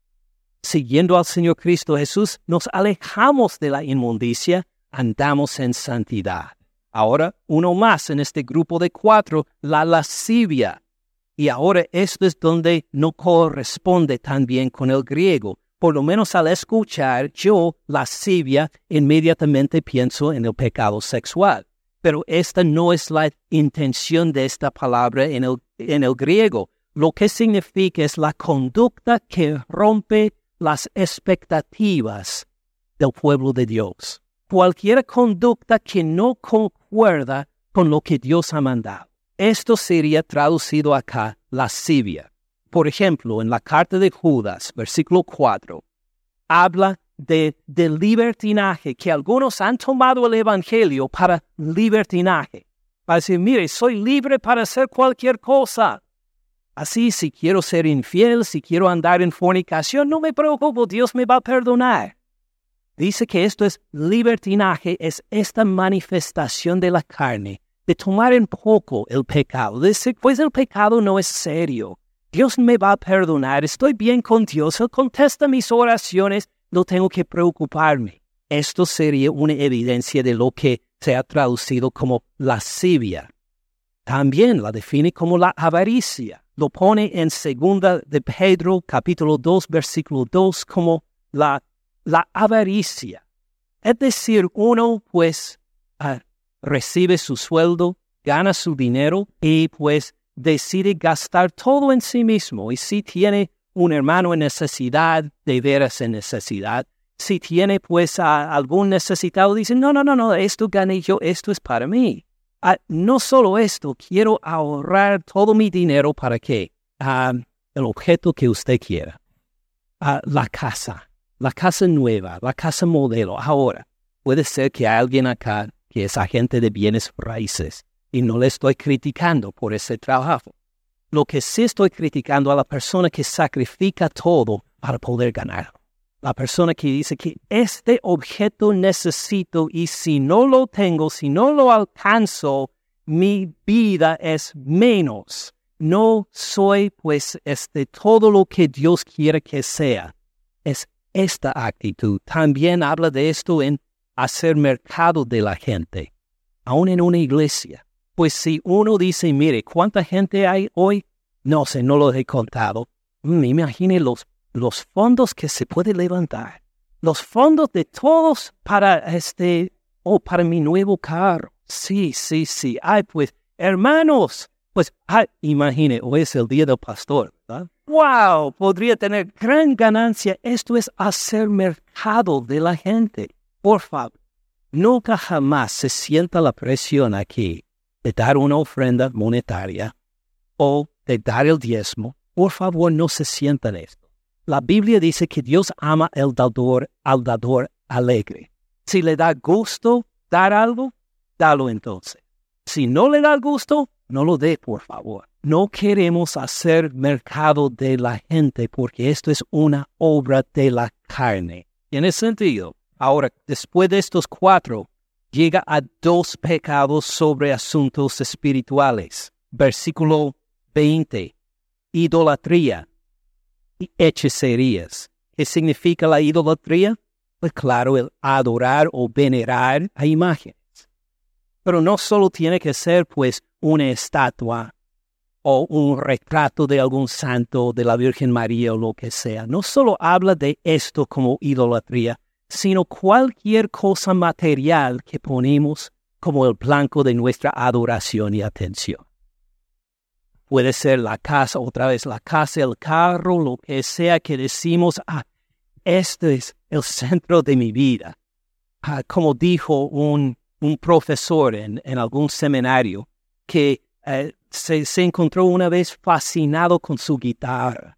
Siguiendo al Señor Cristo Jesús, nos alejamos de la inmundicia, andamos en santidad. Ahora uno más en este grupo de cuatro, la lascivia. Y ahora esto es donde no corresponde tan bien con el griego. Por lo menos al escuchar yo lascivia, inmediatamente pienso en el pecado sexual. Pero esta no es la intención de esta palabra en el, en el griego. Lo que significa es la conducta que rompe las expectativas del pueblo de Dios cualquier conducta que no concuerda con lo que Dios ha mandado. Esto sería traducido acá lascivia. Por ejemplo, en la carta de Judas, versículo 4, habla de, de libertinaje, que algunos han tomado el Evangelio para libertinaje. Para decir, mire, soy libre para hacer cualquier cosa. Así, si quiero ser infiel, si quiero andar en fornicación, no me preocupo, Dios me va a perdonar. Dice que esto es libertinaje, es esta manifestación de la carne, de tomar en poco el pecado. Dice, pues el pecado no es serio. Dios me va a perdonar, estoy bien con Dios, Él contesta mis oraciones, no tengo que preocuparme. Esto sería una evidencia de lo que se ha traducido como lascivia. También la define como la avaricia. Lo pone en segunda de Pedro capítulo 2 versículo 2 como la la avaricia. Es decir, uno pues ah, recibe su sueldo, gana su dinero y pues decide gastar todo en sí mismo. Y si tiene un hermano en necesidad, de veras en necesidad, si tiene pues algún necesitado, dice, no, no, no, no, esto gané yo, esto es para mí. Ah, no solo esto, quiero ahorrar todo mi dinero para que ah, el objeto que usted quiera, la casa, la casa nueva, la casa modelo. Ahora, puede ser que hay alguien acá que es agente de bienes raíces y no le estoy criticando por ese trabajo. Lo que sí estoy criticando a la persona que sacrifica todo para poder ganar. La persona que dice que este objeto necesito y si no lo tengo, si no lo alcanzo, mi vida es menos. No soy pues este todo lo que Dios quiere que sea. Es esta actitud. También habla de esto en hacer mercado de la gente, aún en una iglesia. Pues si uno dice, mire, ¿cuánta gente hay hoy? No sé, no lo he contado. Mm, imagine los, los fondos que se puede levantar. Los fondos de todos para este, o para mi nuevo carro. Sí, sí, sí. Ay, pues, hermanos, pues, ay, imagine, hoy es el día del pastor. Wow, podría tener gran ganancia. Esto es hacer mercado de la gente. Por favor, nunca jamás se sienta la presión aquí de dar una ofrenda monetaria o de dar el diezmo. Por favor, no se sientan esto. La Biblia dice que Dios ama el dador, al dador alegre. Si le da gusto dar algo, dalo entonces. Si no le da gusto, no lo dé, por favor. No queremos hacer mercado de la gente porque esto es una obra de la carne. ¿Tiene sentido? Ahora, después de estos cuatro, llega a dos pecados sobre asuntos espirituales. Versículo 20. Idolatría y hechicerías. ¿Qué significa la idolatría? Pues claro, el adorar o venerar a imágenes. Pero no solo tiene que ser pues una estatua o un retrato de algún santo, de la Virgen María o lo que sea. No solo habla de esto como idolatría, sino cualquier cosa material que ponemos como el blanco de nuestra adoración y atención. Puede ser la casa, otra vez la casa, el carro, lo que sea que decimos, ah, este es el centro de mi vida. Ah, como dijo un, un profesor en, en, algún seminario, que eh, se, encontró una vez fascinado con su guitarra.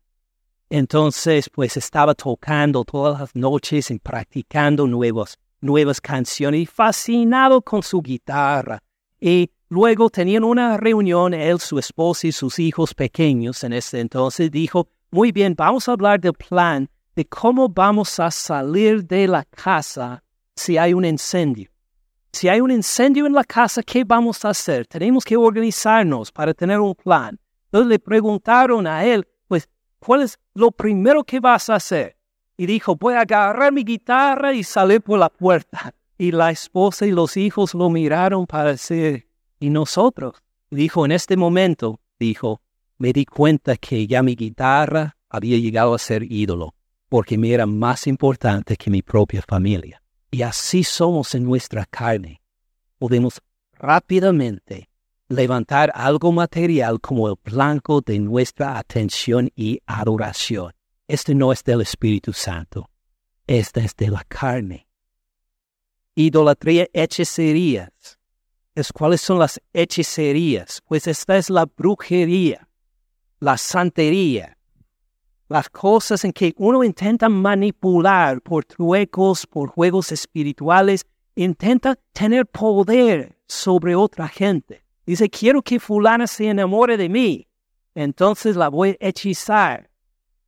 Entonces, pues estaba tocando todas las noches y practicando nuevos, nuevas canciones fascinado con su guitarra. Y Luego tenían una reunión, él, su esposa y sus hijos pequeños en ese entonces. Dijo, muy bien, vamos a hablar del plan de cómo vamos a salir de la casa si hay un incendio. Si hay un incendio en la casa, ¿qué vamos a hacer? Tenemos que organizarnos para tener un plan. Entonces le preguntaron a él, pues, ¿cuál es lo primero que vas a hacer? Y dijo, voy a agarrar mi guitarra y salir por la puerta. Y la esposa y los hijos lo miraron para decir, y nosotros. Dijo, en este momento, dijo, me di cuenta que ya mi guitarra había llegado a ser ídolo, porque me era más importante que mi propia familia. Y así somos en nuestra carne. Podemos rápidamente levantar algo material como el blanco de nuestra atención y adoración. Este no es del Espíritu Santo, este es de la carne. Idolatría, hechicerías cuáles son las hechicerías. Pues esta es la brujería, la santería, las cosas en que uno intenta manipular por truecos, por juegos espirituales, intenta tener poder sobre otra gente. Dice, quiero que fulana se enamore de mí, entonces la voy a hechizar.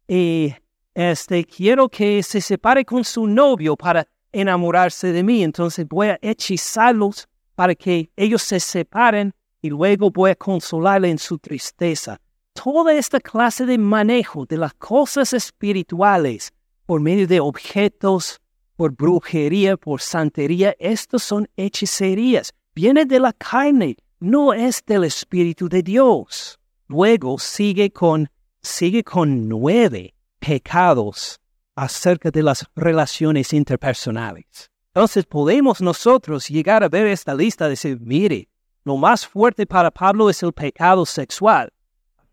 Y este, quiero que se separe con su novio para enamorarse de mí, entonces voy a hechizarlos para que ellos se separen y luego voy a consolarle en su tristeza. Toda esta clase de manejo de las cosas espirituales por medio de objetos, por brujería, por santería, estos son hechicerías. Viene de la carne, no es del Espíritu de Dios. Luego sigue con, sigue con nueve pecados acerca de las relaciones interpersonales. Entonces podemos nosotros llegar a ver esta lista y decir, mire, lo más fuerte para Pablo es el pecado sexual.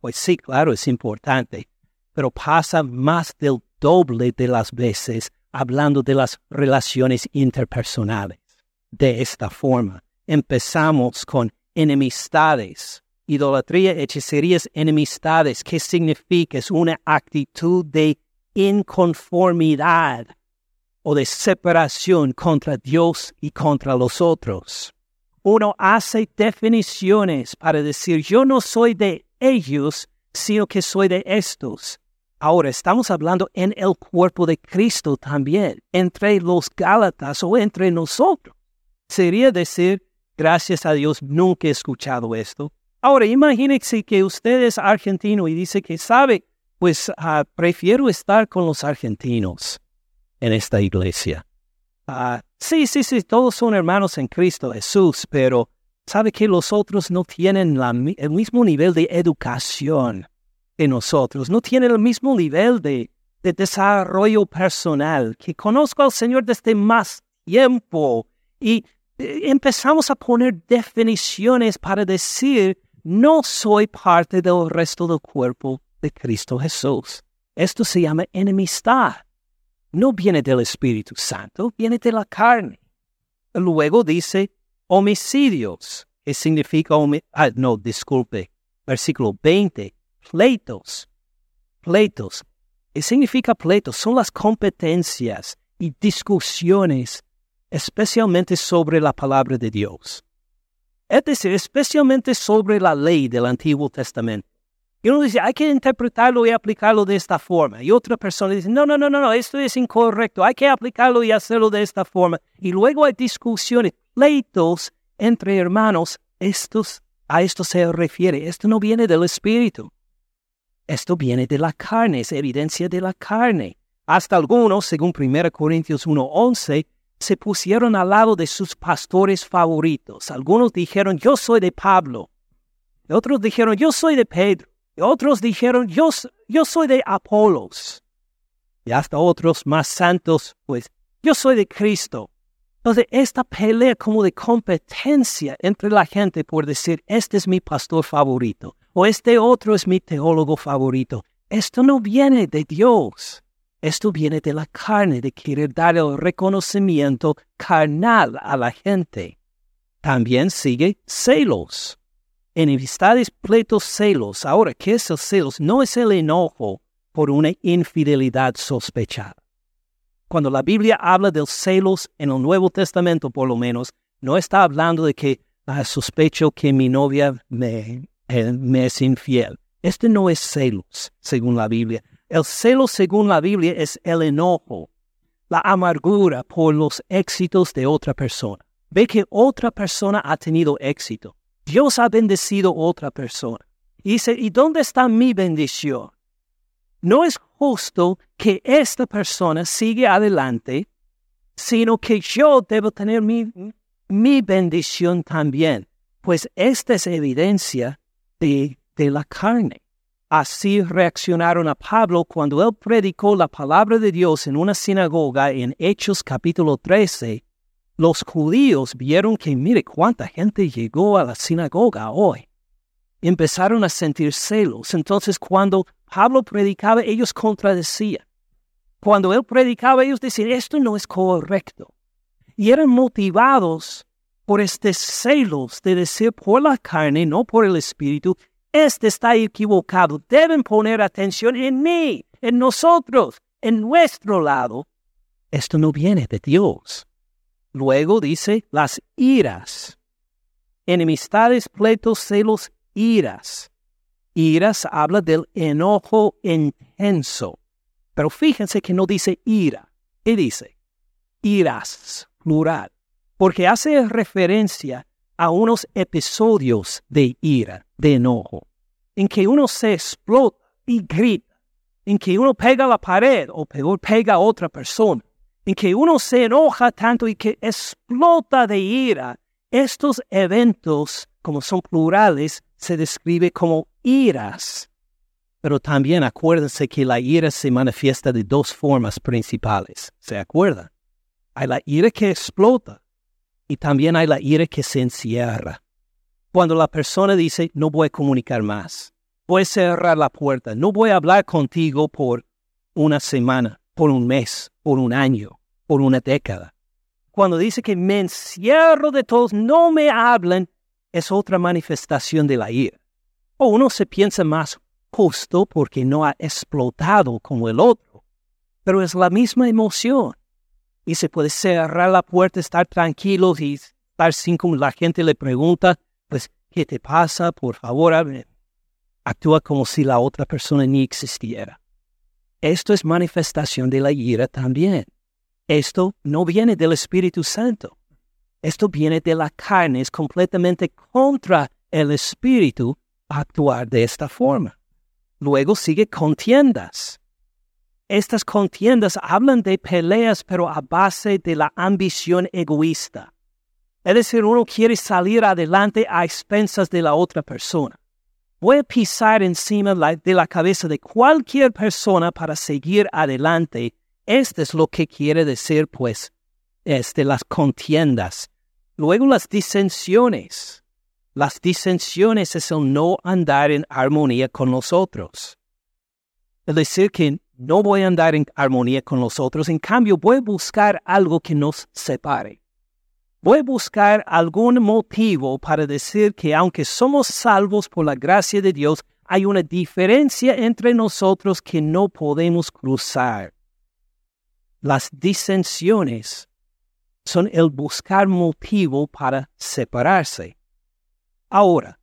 Pues sí, claro, es importante, pero pasa más del doble de las veces hablando de las relaciones interpersonales. De esta forma, empezamos con enemistades, idolatría, hechicerías, enemistades. ¿Qué significa? Es una actitud de inconformidad o de separación contra Dios y contra los otros. Uno hace definiciones para decir yo no soy de ellos, sino que soy de estos. Ahora estamos hablando en el cuerpo de Cristo también, entre los Gálatas o entre nosotros. Sería decir, gracias a Dios, nunca he escuchado esto. Ahora imagínense que usted es argentino y dice que sabe, pues ah, prefiero estar con los argentinos en esta iglesia. Ah, sí, sí, sí, todos son hermanos en Cristo Jesús, pero sabe que los otros no tienen el mismo nivel de educación que nosotros, no tienen el mismo nivel de, de desarrollo personal, que conozco al Señor desde más tiempo y eh, empezamos a poner definiciones para decir, no soy parte del resto del cuerpo de Cristo Jesús. Esto se llama enemistad no viene del Espíritu Santo, viene de la carne. Luego dice homicidios. ¿Qué significa? Ah, no, disculpe. Versículo 20. Pleitos. Pleitos. ¿Qué significa pleito? Son las competencias y discusiones, especialmente sobre la palabra de Dios. Es decir, especialmente sobre la ley del Antiguo Testamento. Y uno dice, hay que interpretarlo y aplicarlo de esta forma. Y otra persona dice, no, no, no, no, no, esto es incorrecto, hay que aplicarlo y hacerlo de esta forma. Y luego hay discusiones, pleitos entre hermanos. Estos, a esto se refiere. Esto no viene del Espíritu. Esto viene de la carne, es evidencia de la carne. Hasta algunos, según 1 Corintios 1.11, se pusieron al lado de sus pastores favoritos. Algunos dijeron, yo soy de Pablo. Otros dijeron, yo soy de Pedro. Otros dijeron, yo, yo soy de Apolos. Y hasta otros más santos, pues, yo soy de Cristo. Entonces, esta pelea como de competencia entre la gente por decir, este es mi pastor favorito o este otro es mi teólogo favorito. Esto no viene de Dios. Esto viene de la carne, de querer dar el reconocimiento carnal a la gente. También sigue celos. Enemistades, pleitos, celos. Ahora, ¿qué es el celos? No es el enojo por una infidelidad sospechada. Cuando la Biblia habla del celos en el Nuevo Testamento, por lo menos, no está hablando de que ah, sospecho que mi novia me, me es infiel. Este no es celos, según la Biblia. El celo, según la Biblia, es el enojo, la amargura por los éxitos de otra persona. Ve que otra persona ha tenido éxito. Dios ha bendecido a otra persona. Y dice, ¿y dónde está mi bendición? No es justo que esta persona siga adelante, sino que yo debo tener mi, mi bendición también. Pues esta es evidencia de, la carne. Así reaccionaron a Pablo cuando él predicó la palabra de Dios en una sinagoga en Hechos capítulo 13. Los judíos vieron que, mire cuánta gente llegó a la sinagoga hoy. Empezaron a sentir celos. Entonces cuando Pablo predicaba, ellos contradecían. Cuando él predicaba, ellos decían, esto no es correcto. Y eran motivados por este celos de decir por la carne, no por el espíritu, este está equivocado. Deben poner atención en mí, en nosotros, en nuestro lado. Esto no viene de Dios. Luego dice las iras. Enemistades, pleitos, celos, iras. Iras habla del enojo intenso. Pero fíjense que no dice ira. ¿Qué dice? Iras, plural porque hace referencia a unos episodios de ira, de enojo, en que uno se explota y grita, en que uno pega la pared o peor pega a otra persona, en que uno se enoja tanto y que explota de ira. Estos eventos, como son plurales, se describe como iras. Pero también acuérdense que la ira se manifiesta de dos formas principales. ¿Se acuerdan? Hay la ira que explota y también hay la ira que se encierra. Cuando la persona dice, no voy a comunicar más, voy a cerrar la puerta, no voy a hablar contigo por una semana, por un mes, por un año, por una década. Cuando dice que me encierro de todos, no me hablen, es otra manifestación de la ira. O uno se piensa más justo porque no ha explotado como el otro, pero es la misma emoción y se puede cerrar la puerta, estar tranquilo y estar sin como la gente le pregunta, pues, ¿qué te pasa? Por favor, actúa como si la otra persona ni existiera. Esto es manifestación de la ira también. Esto no viene del Espíritu Santo. Esto viene de la carne, es completamente contra el Espíritu actuar de esta forma. Luego sigue contiendas. Estas contiendas hablan de peleas, pero a base de la ambición egoísta. Es decir, uno quiere salir adelante a expensas de la otra persona. Voy a pisar encima de la cabeza de cualquier persona para seguir adelante. Esto es lo que quiere decir, pues, este, las contiendas. Luego las disensiones. Las disensiones es el no andar en armonía con los otros. Es decir, que no voy a andar en armonía con los otros, en cambio voy a buscar algo que nos separe. Voy a buscar algún motivo para decir que aunque somos salvos por la gracia de Dios, hay una diferencia entre nosotros que no podemos cruzar. Las disensiones son el buscar motivo para separarse. Ahora,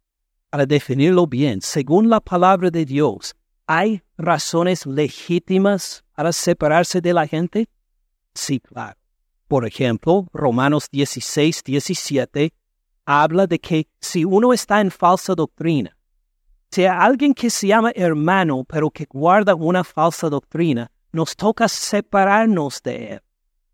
para definirlo bien, según la palabra de Dios, ¿hay razones legítimas para separarse de la gente? Sí, claro. Por ejemplo, Romanos 16, 17 habla de que si uno está en falsa doctrina, hay alguien que se llama hermano pero que guarda una falsa doctrina, nos toca separarnos de él.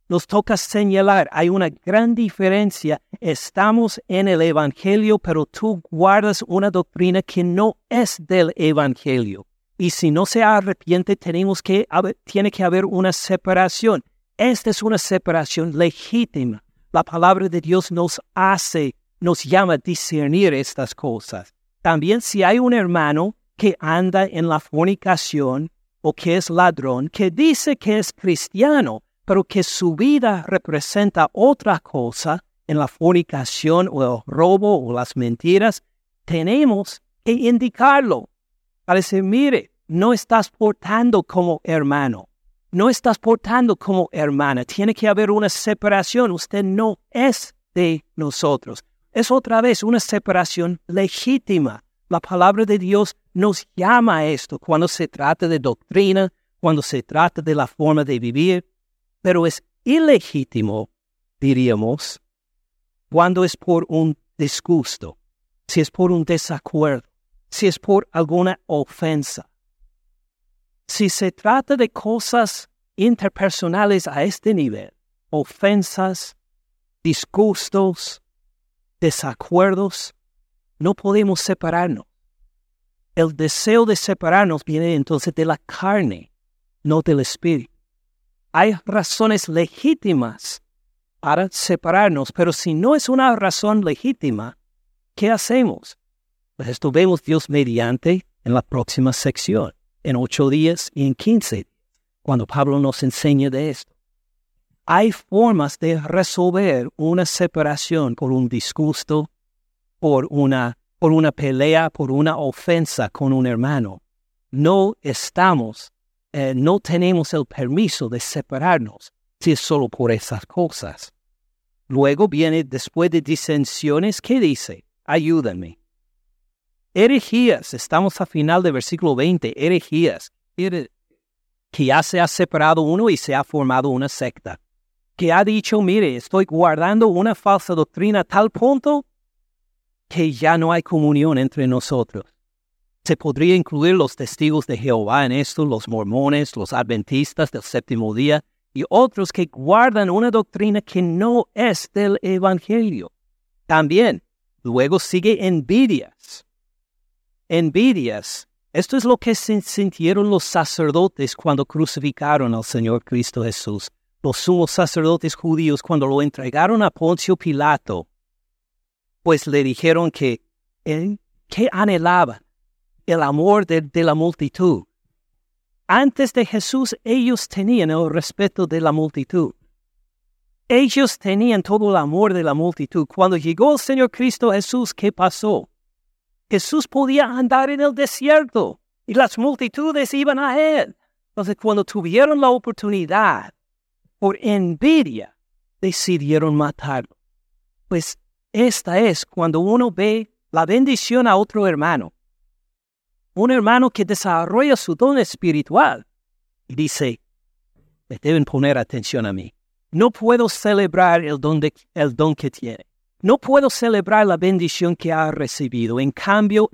Nos toca señalar, hay una gran diferencia. Estamos en el Evangelio, pero tú guardas una doctrina que no es del Evangelio. Y si no se arrepiente, tenemos que, tiene que haber una separación. Esta es una separación legítima. La palabra de Dios nos hace, nos llama a discernir estas cosas. También si hay un hermano que anda en la fornicación o que es ladrón, que dice que es cristiano, pero que su vida representa otra cosa en la fornicación o el robo o las mentiras, tenemos que indicarlo. Para decir, mire, no estás portando como hermano no estás portando como hermana. Tiene que haber una separación. Usted no es de nosotros. Es otra vez una separación legítima. La palabra de Dios nos llama a esto cuando se trata de doctrina, cuando se trata de la forma de vivir, pero es ilegítimo, diríamos, cuando es por un disgusto, si es por un desacuerdo, si es por alguna ofensa. Si se trata de cosas interpersonales a este nivel, ofensas, disgustos, desacuerdos, no podemos separarnos. El deseo de separarnos viene entonces de la carne, no del espíritu. Hay razones legítimas para separarnos, pero si no es una razón legítima, ¿qué hacemos? Pues esto vemos Dios mediante en la próxima sección en ocho días y en quince, cuando Pablo nos enseña de esto. Hay formas de resolver una separación por un disgusto, por una, por una pelea, por una ofensa con un hermano. No estamos, eh, no tenemos el permiso de separarnos si es solo por esas cosas. Luego viene, después de disensiones, ¿qué dice? Ayúdame. Herejías, estamos a final del versículo 20, herejías, que ya se ha separado uno y se ha formado una secta, que ha dicho, mire, estoy guardando una falsa doctrina a tal punto que ya no hay comunión entre nosotros. Se podría incluir los testigos de Jehová en esto, los mormones, los adventistas del séptimo día y otros que guardan una doctrina que no es del Evangelio. También, luego sigue envidias envidias. Esto es lo que sintieron los sacerdotes cuando crucificaron al Señor Cristo Jesús. Los sumos sacerdotes judíos cuando lo entregaron a Poncio Pilato, pues le dijeron que, que anhelaban el amor de, de la multitud. Antes de Jesús ellos tenían el respeto de la multitud. Ellos tenían todo el amor de la multitud. Cuando llegó el Señor Cristo Jesús, ¿qué pasó? Jesús podía andar en el desierto y las multitudes iban a él. Entonces, cuando tuvieron la oportunidad, por envidia, decidieron matarlo. Pues esta es cuando uno ve la bendición a otro hermano. Un hermano que desarrolla su don espiritual y dice, me deben poner atención a mí. No puedo celebrar el don, que tiene. No puedo celebrar la bendición que ha recibido. En cambio,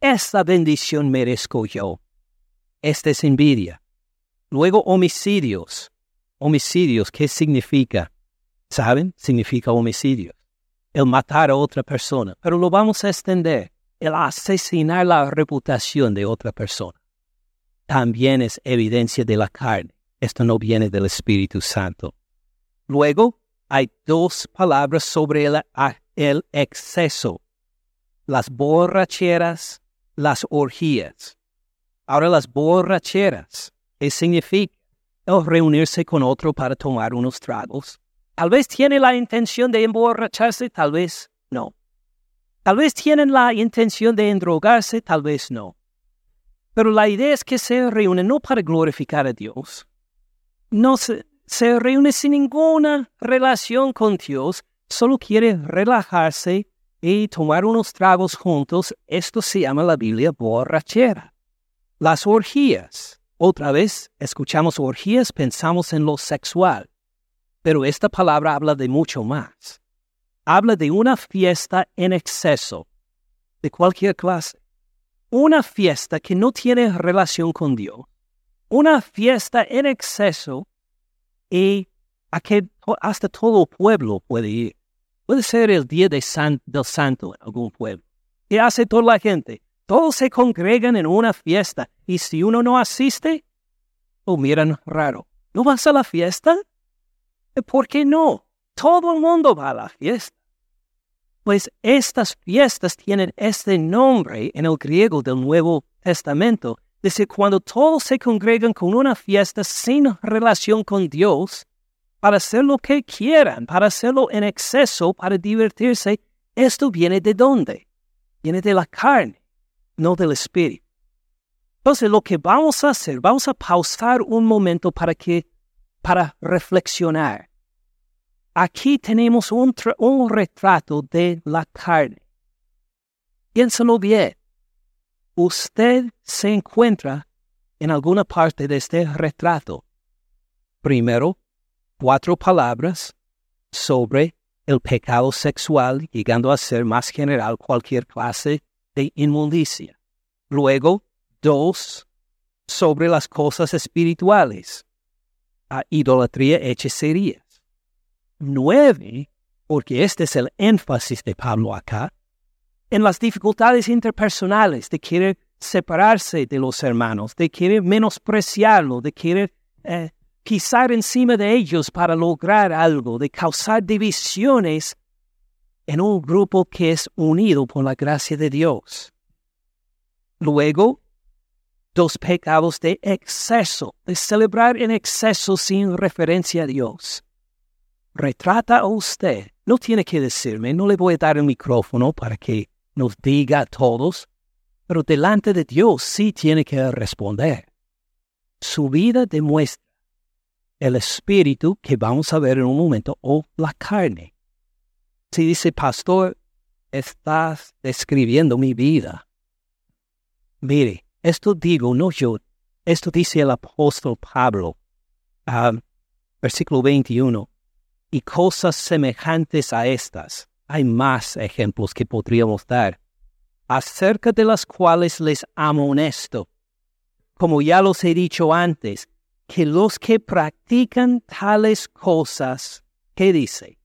esta bendición merezco yo. Esta es envidia. Luego, homicidios. Homicidios, ¿qué significa? ¿Saben? Significa homicidio. El matar a otra persona. Pero lo vamos a extender. El asesinar la reputación de otra persona. También es evidencia de la carne. Esto no viene del Espíritu Santo. Luego, hay dos palabras sobre el, exceso, las borracheras, las orgías. Ahora las borracheras, ¿qué significa? El reunirse con otro para tomar unos tragos. Tal vez tiene la intención de emborracharse, tal vez no. Tal vez tienen la intención de endrogarse, tal vez no. Pero la idea es que se reúne no para glorificar a Dios, no se, se reúne sin ninguna relación con Dios, solo quiere relajarse y tomar unos tragos juntos. Esto se llama la Biblia borrachera. Las orgías. Otra vez, escuchamos orgías, pensamos en lo sexual. Pero esta palabra habla de mucho más. Habla de una fiesta en exceso, de cualquier clase. Una fiesta que no tiene relación con Dios. Una fiesta en exceso y a que hasta todo pueblo puede ir. Puede ser el día de del santo en algún pueblo. ¿Qué hace toda la gente? Todos se congregan en una fiesta y si uno no asiste, lo miran raro. ¿No vas a la fiesta? ¿Por qué no? Todo el mundo va a la fiesta. Pues estas fiestas tienen este nombre en el griego del Nuevo Testamento. Dice, cuando todos se congregan con una fiesta sin relación con Dios, para hacer lo que quieran, para hacerlo en exceso, para divertirse, esto viene de dónde? Viene de la carne, no del espíritu. Entonces, lo que vamos a hacer, vamos a pausar un momento para que, para reflexionar. Aquí tenemos un, un retrato de la carne. Piénsalo bien. Usted se encuentra en alguna parte de este retrato. Primero, cuatro palabras sobre el pecado sexual, llegando a ser más general cualquier clase de inmundicia. Luego, dos sobre las cosas espirituales, a idolatría, hechicerías. Nueve, porque este es el énfasis de Pablo acá, en las dificultades interpersonales, de querer separarse de los hermanos, de querer menospreciarlo, de querer eh, pisar encima de ellos para lograr algo, de causar divisiones en un grupo que es unido por la gracia de Dios. Luego, dos pecados de exceso, de celebrar en exceso sin referencia a Dios. Retrata a usted, no tiene que decirme, no le voy a dar el micrófono para que nos diga a todos, pero delante de Dios sí tiene que responder. Su vida demuestra el espíritu que vamos a ver en un momento o la carne. Si dice, pastor, estás describiendo mi vida. Mire, esto digo, no yo, esto dice el apóstol Pablo, um, versículo 21, y cosas semejantes a estas. Hay más ejemplos que podríamos dar, acerca de las cuales les amonesto. Como ya los he dicho antes, que los que practican tales cosas, ¿qué dice?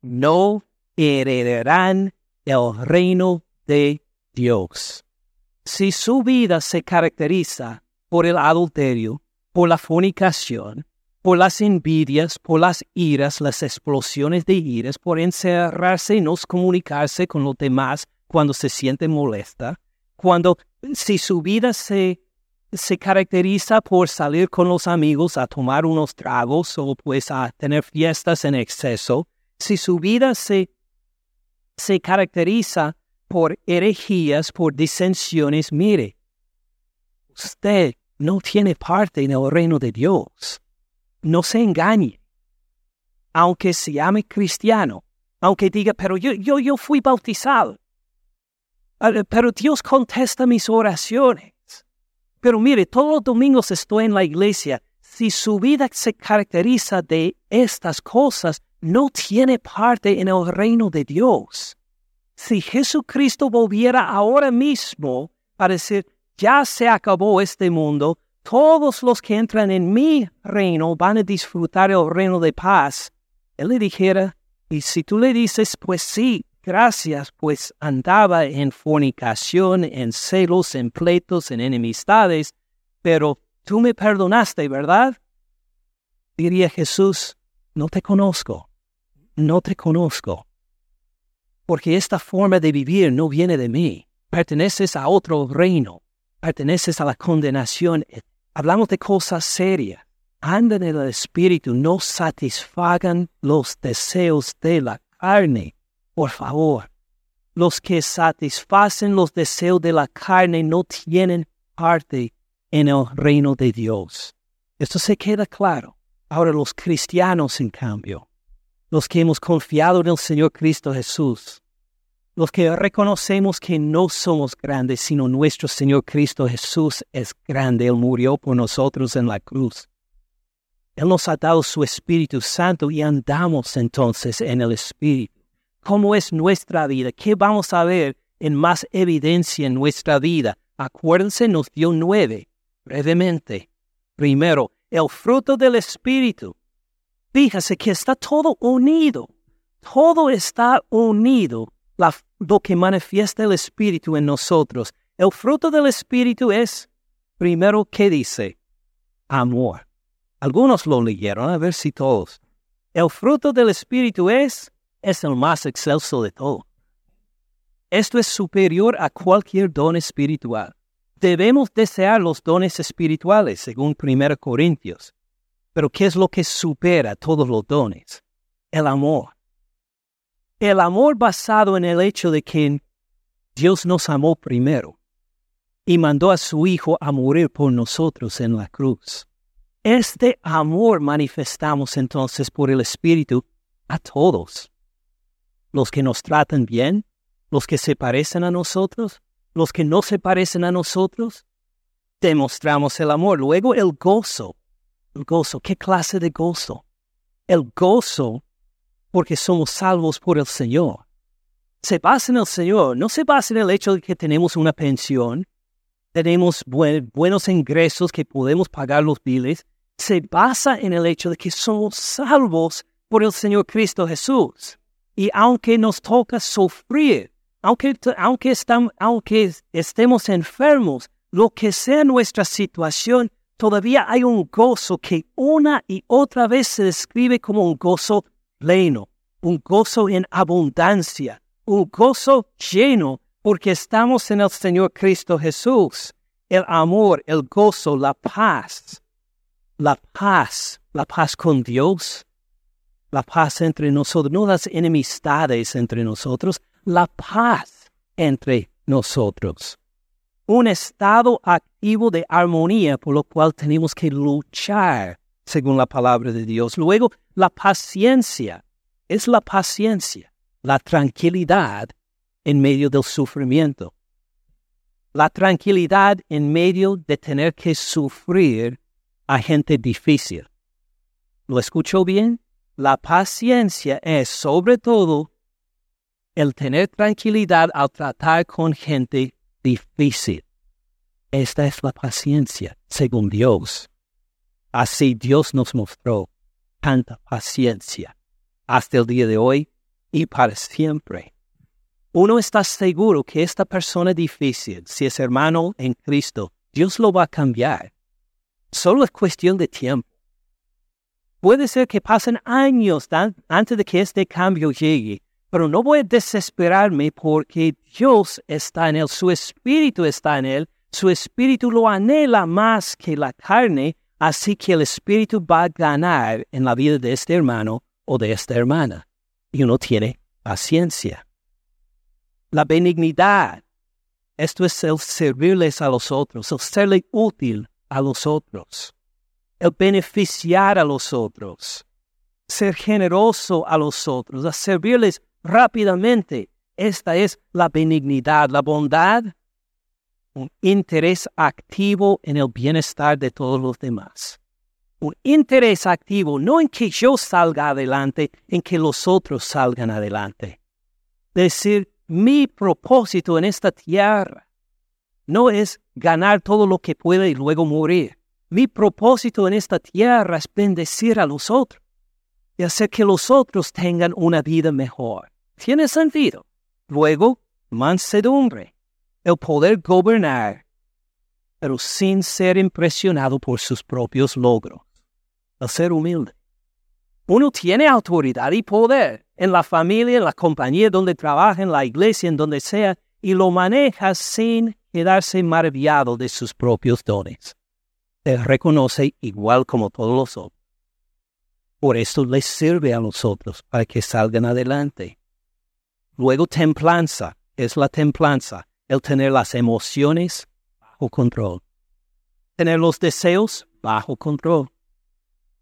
No heredarán el reino de Dios. Si su vida se caracteriza por el adulterio, por la fornicación, por las envidias, por las iras, las explosiones de iras, por encerrarse y no comunicarse con los demás cuando se siente molesta, cuando si su vida se se caracteriza por salir con los amigos a tomar unos tragos o pues a tener fiestas en exceso, si su vida se, se caracteriza por herejías, por disensiones, mire, usted no tiene parte en el reino de Dios. No se engañe. Aunque se llame cristiano, aunque diga, pero yo, yo, yo fui bautizado. Ah, pero Dios contesta mis oraciones. Pero mire, todos los domingos estoy en la iglesia. Si su vida se caracteriza de estas cosas, no tiene parte en el reino de Dios. Si Jesucristo volviera ahora mismo para decir, ya se acabó este mundo, todos los que entran en mi reino van a disfrutar el reino de paz, él le dijera, y si tú le dices, pues sí, gracias, pues andaba en fornicación, en celos, en pleitos, en enemistades, pero tú me perdonaste, ¿verdad? Diría Jesús, no te conozco, no te conozco, porque esta forma de vivir no viene de mí, perteneces a otro reino, perteneces a la condenación. Hablamos de cosas serias. Andan en el espíritu, no satisfagan los deseos de la carne por favor, los que satisfacen los deseos de la carne no tienen parte en el reino de Dios. Esto se queda claro. Ahora los cristianos, en cambio, los que hemos confiado en el Señor Cristo Jesús, los que reconocemos que no somos grandes, sino nuestro Señor Cristo Jesús es grande. Él murió por nosotros en la cruz. Él nos ha dado su Espíritu Santo y andamos entonces en el Espíritu. ¿Cómo es nuestra vida? ¿Qué vamos a ver en más evidencia en nuestra vida? Acuérdense, nos dio nueve, brevemente. Primero, el fruto del Espíritu. Fíjese que está todo unido. Todo está unido. lo que manifiesta el Espíritu en nosotros. El fruto del Espíritu es, primero, ¿qué dice? Amor. Algunos lo leyeron, a ver si todos. El fruto del Espíritu es, es el más excelso de todo. Esto es superior a cualquier don espiritual. Debemos desear los dones espirituales, según 1 Corintios. Pero ¿qué es lo que supera todos los dones? El amor. El amor basado en el hecho de que Dios nos amó primero y mandó a su Hijo a morir por nosotros en la cruz. Este amor manifestamos entonces por el Espíritu a todos. Los que nos tratan bien, los que se parecen a nosotros, los que no se parecen a nosotros, demostramos el amor. Luego el gozo. El gozo, ¿qué clase de gozo? El gozo porque somos salvos por el Señor. Se basa en el Señor, no se basa en el hecho de que tenemos una pensión, tenemos buenos ingresos que podemos pagar los biles, se basa en el hecho de que somos salvos por el Señor Cristo Jesús. Y aunque nos toca sufrir, aunque, aunque, aunque estemos enfermos, lo que sea nuestra situación, todavía hay un gozo que una y otra vez se describe como un gozo pleno, un gozo en abundancia, un gozo lleno, porque estamos en el Señor Cristo Jesús. El amor, el gozo, la paz, la paz, la paz con Dios, la paz entre nosotros, no las enemistades entre nosotros, la paz entre nosotros. Un estado activo de armonía por lo cual tenemos que luchar según la palabra de Dios. Luego, la paciencia es la paciencia, la tranquilidad en medio del sufrimiento. La tranquilidad en medio de tener que sufrir a gente difícil. ¿Lo escuchó bien? La paciencia es sobre todo el tener tranquilidad al tratar con gente difícil. Esta es la paciencia, según Dios. Así Dios nos mostró tanta paciencia hasta el día de hoy y para siempre. Uno está seguro que esta persona difícil, si es hermano en Cristo, Dios lo va a cambiar. Solo es cuestión de tiempo. Puede ser que pasen años antes de que este cambio llegue, pero no voy a desesperarme porque Dios está en él, su espíritu está en él, su espíritu lo anhela más que la carne, así que el espíritu va a ganar en la vida de este hermano o de esta hermana. Y uno tiene paciencia. La benignidad. Esto es el servirles a los otros, el serle útil a los otros, el beneficiar a los otros, ser generoso a los otros, servirles rápidamente. Esta es la benignidad, la bondad, un interés activo en el bienestar de todos los demás. Un interés activo no en que yo salga adelante, en que los otros salgan adelante. Decir, mi propósito en esta tierra no es ganar todo lo que pueda y luego morir. Mi propósito en esta tierra es bendecir a los otros y hacer que los otros tengan una vida mejor. Tiene sentido. Luego, mansedumbre, el poder gobernar, pero sin ser impresionado por sus propios logros. El ser humilde. Uno tiene autoridad y poder en la familia, en la compañía donde trabaja, en la iglesia, en donde sea, y lo maneja sin quedarse maravillado de sus propios dones. Él reconoce igual como todos los otros. Por esto les sirve a nosotros para que salgan adelante. Luego templanza es la templanza, el tener las emociones bajo control. Tener los deseos bajo control.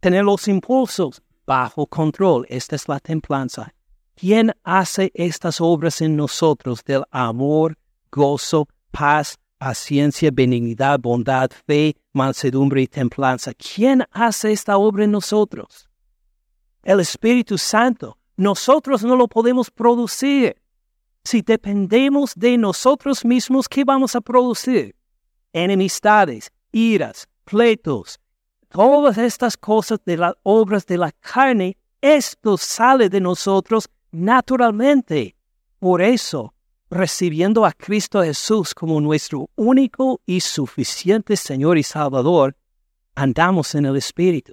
Tener los impulsos bajo control. Esta es la templanza. ¿Quién hace estas obras en nosotros del amor, gozo, paz, paciencia, benignidad, bondad, fe, mansedumbre y templanza? ¿Quién hace esta obra en nosotros? El Espíritu Santo. Nosotros no lo podemos producir. Si dependemos de nosotros mismos, ¿qué vamos a producir? Enemistades, iras, pleitos, todas estas cosas de las obras de la carne, esto sale de nosotros naturalmente. Por eso, recibiendo a Cristo Jesús como nuestro único y suficiente Señor y Salvador, andamos en el Espíritu.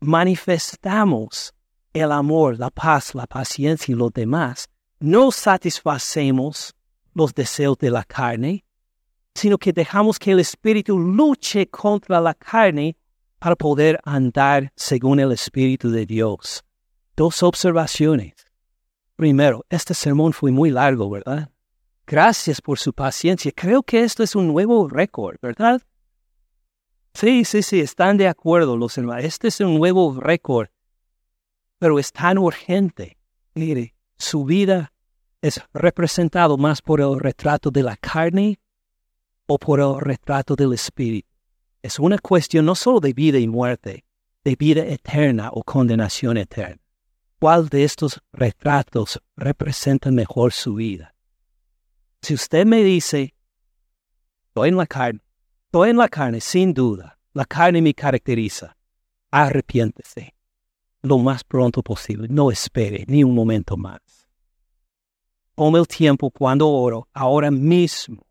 Manifestamos el amor, la paz, la paciencia y lo demás. No satisfacemos los deseos de la carne, sino que dejamos que el Espíritu luche contra la carne para poder andar según el Espíritu de Dios. Dos observaciones. Primero, este sermón fue muy largo, ¿verdad? Gracias por su paciencia. Creo que esto es un nuevo récord, ¿verdad? Sí, sí, sí, están de acuerdo los hermanos. Este es un nuevo récord, pero es tan urgente. Mire, su vida es representado más por el retrato de la carne o por el retrato del espíritu. Es una cuestión no solo de vida y muerte, de vida eterna o condenación eterna. ¿Cuál de estos retratos representa mejor su vida? Si usted me dice, estoy en la carne, estoy en la carne, sin duda, la carne me caracteriza, arrepiéntese lo más pronto posible, no espere ni un momento más. Tome el tiempo cuando oro, ahora mismo,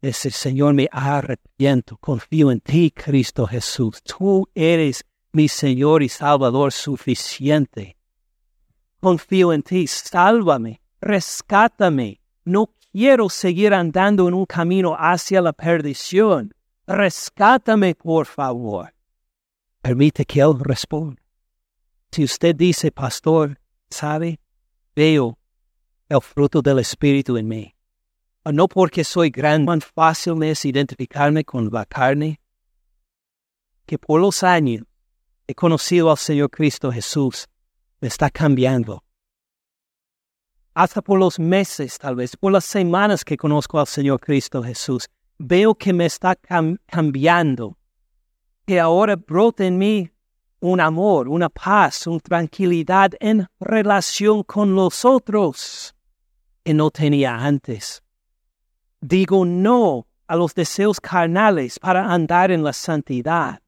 decir, Señor, me arrepiento, confío en ti, Cristo Jesús. Tú eres mi Señor y Salvador suficiente. Confío en ti, sálvame, rescátame. No quiero seguir andando en un camino hacia la perdición. Rescátame, por favor. Permite que Él responda. Si usted dice, pastor, sabe, veo el fruto del Espíritu en mí Ah, no porque soy grande, tan fácil es identificarme con la carne, que por los años he conocido al Señor Cristo Jesús, me está cambiando. Hasta por los meses, tal vez, por las semanas que conozco al Señor Cristo Jesús, veo que me está cambiando, que ahora brota en mí un amor, una paz, una tranquilidad en relación con los otros que no tenía antes. Digo no a los deseos carnales para andar en la santidad.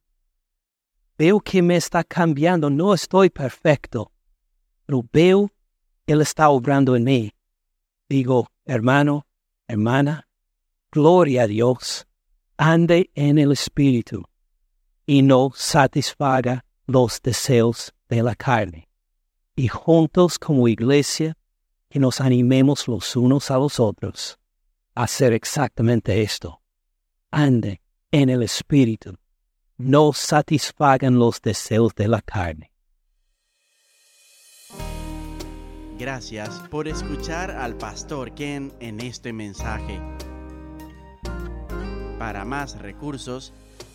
Veo que me está cambiando, no estoy perfecto, pero veo Él está obrando en mí. Digo, hermano, hermana, gloria a Dios, ande en el Espíritu y no satisfaga los deseos de la carne. Y juntos como iglesia, que nos animemos los unos a los otros hacer exactamente esto. Ande en el Espíritu. No satisfagan los deseos de la carne. Gracias por escuchar al pastor Ken en este mensaje. Para más recursos,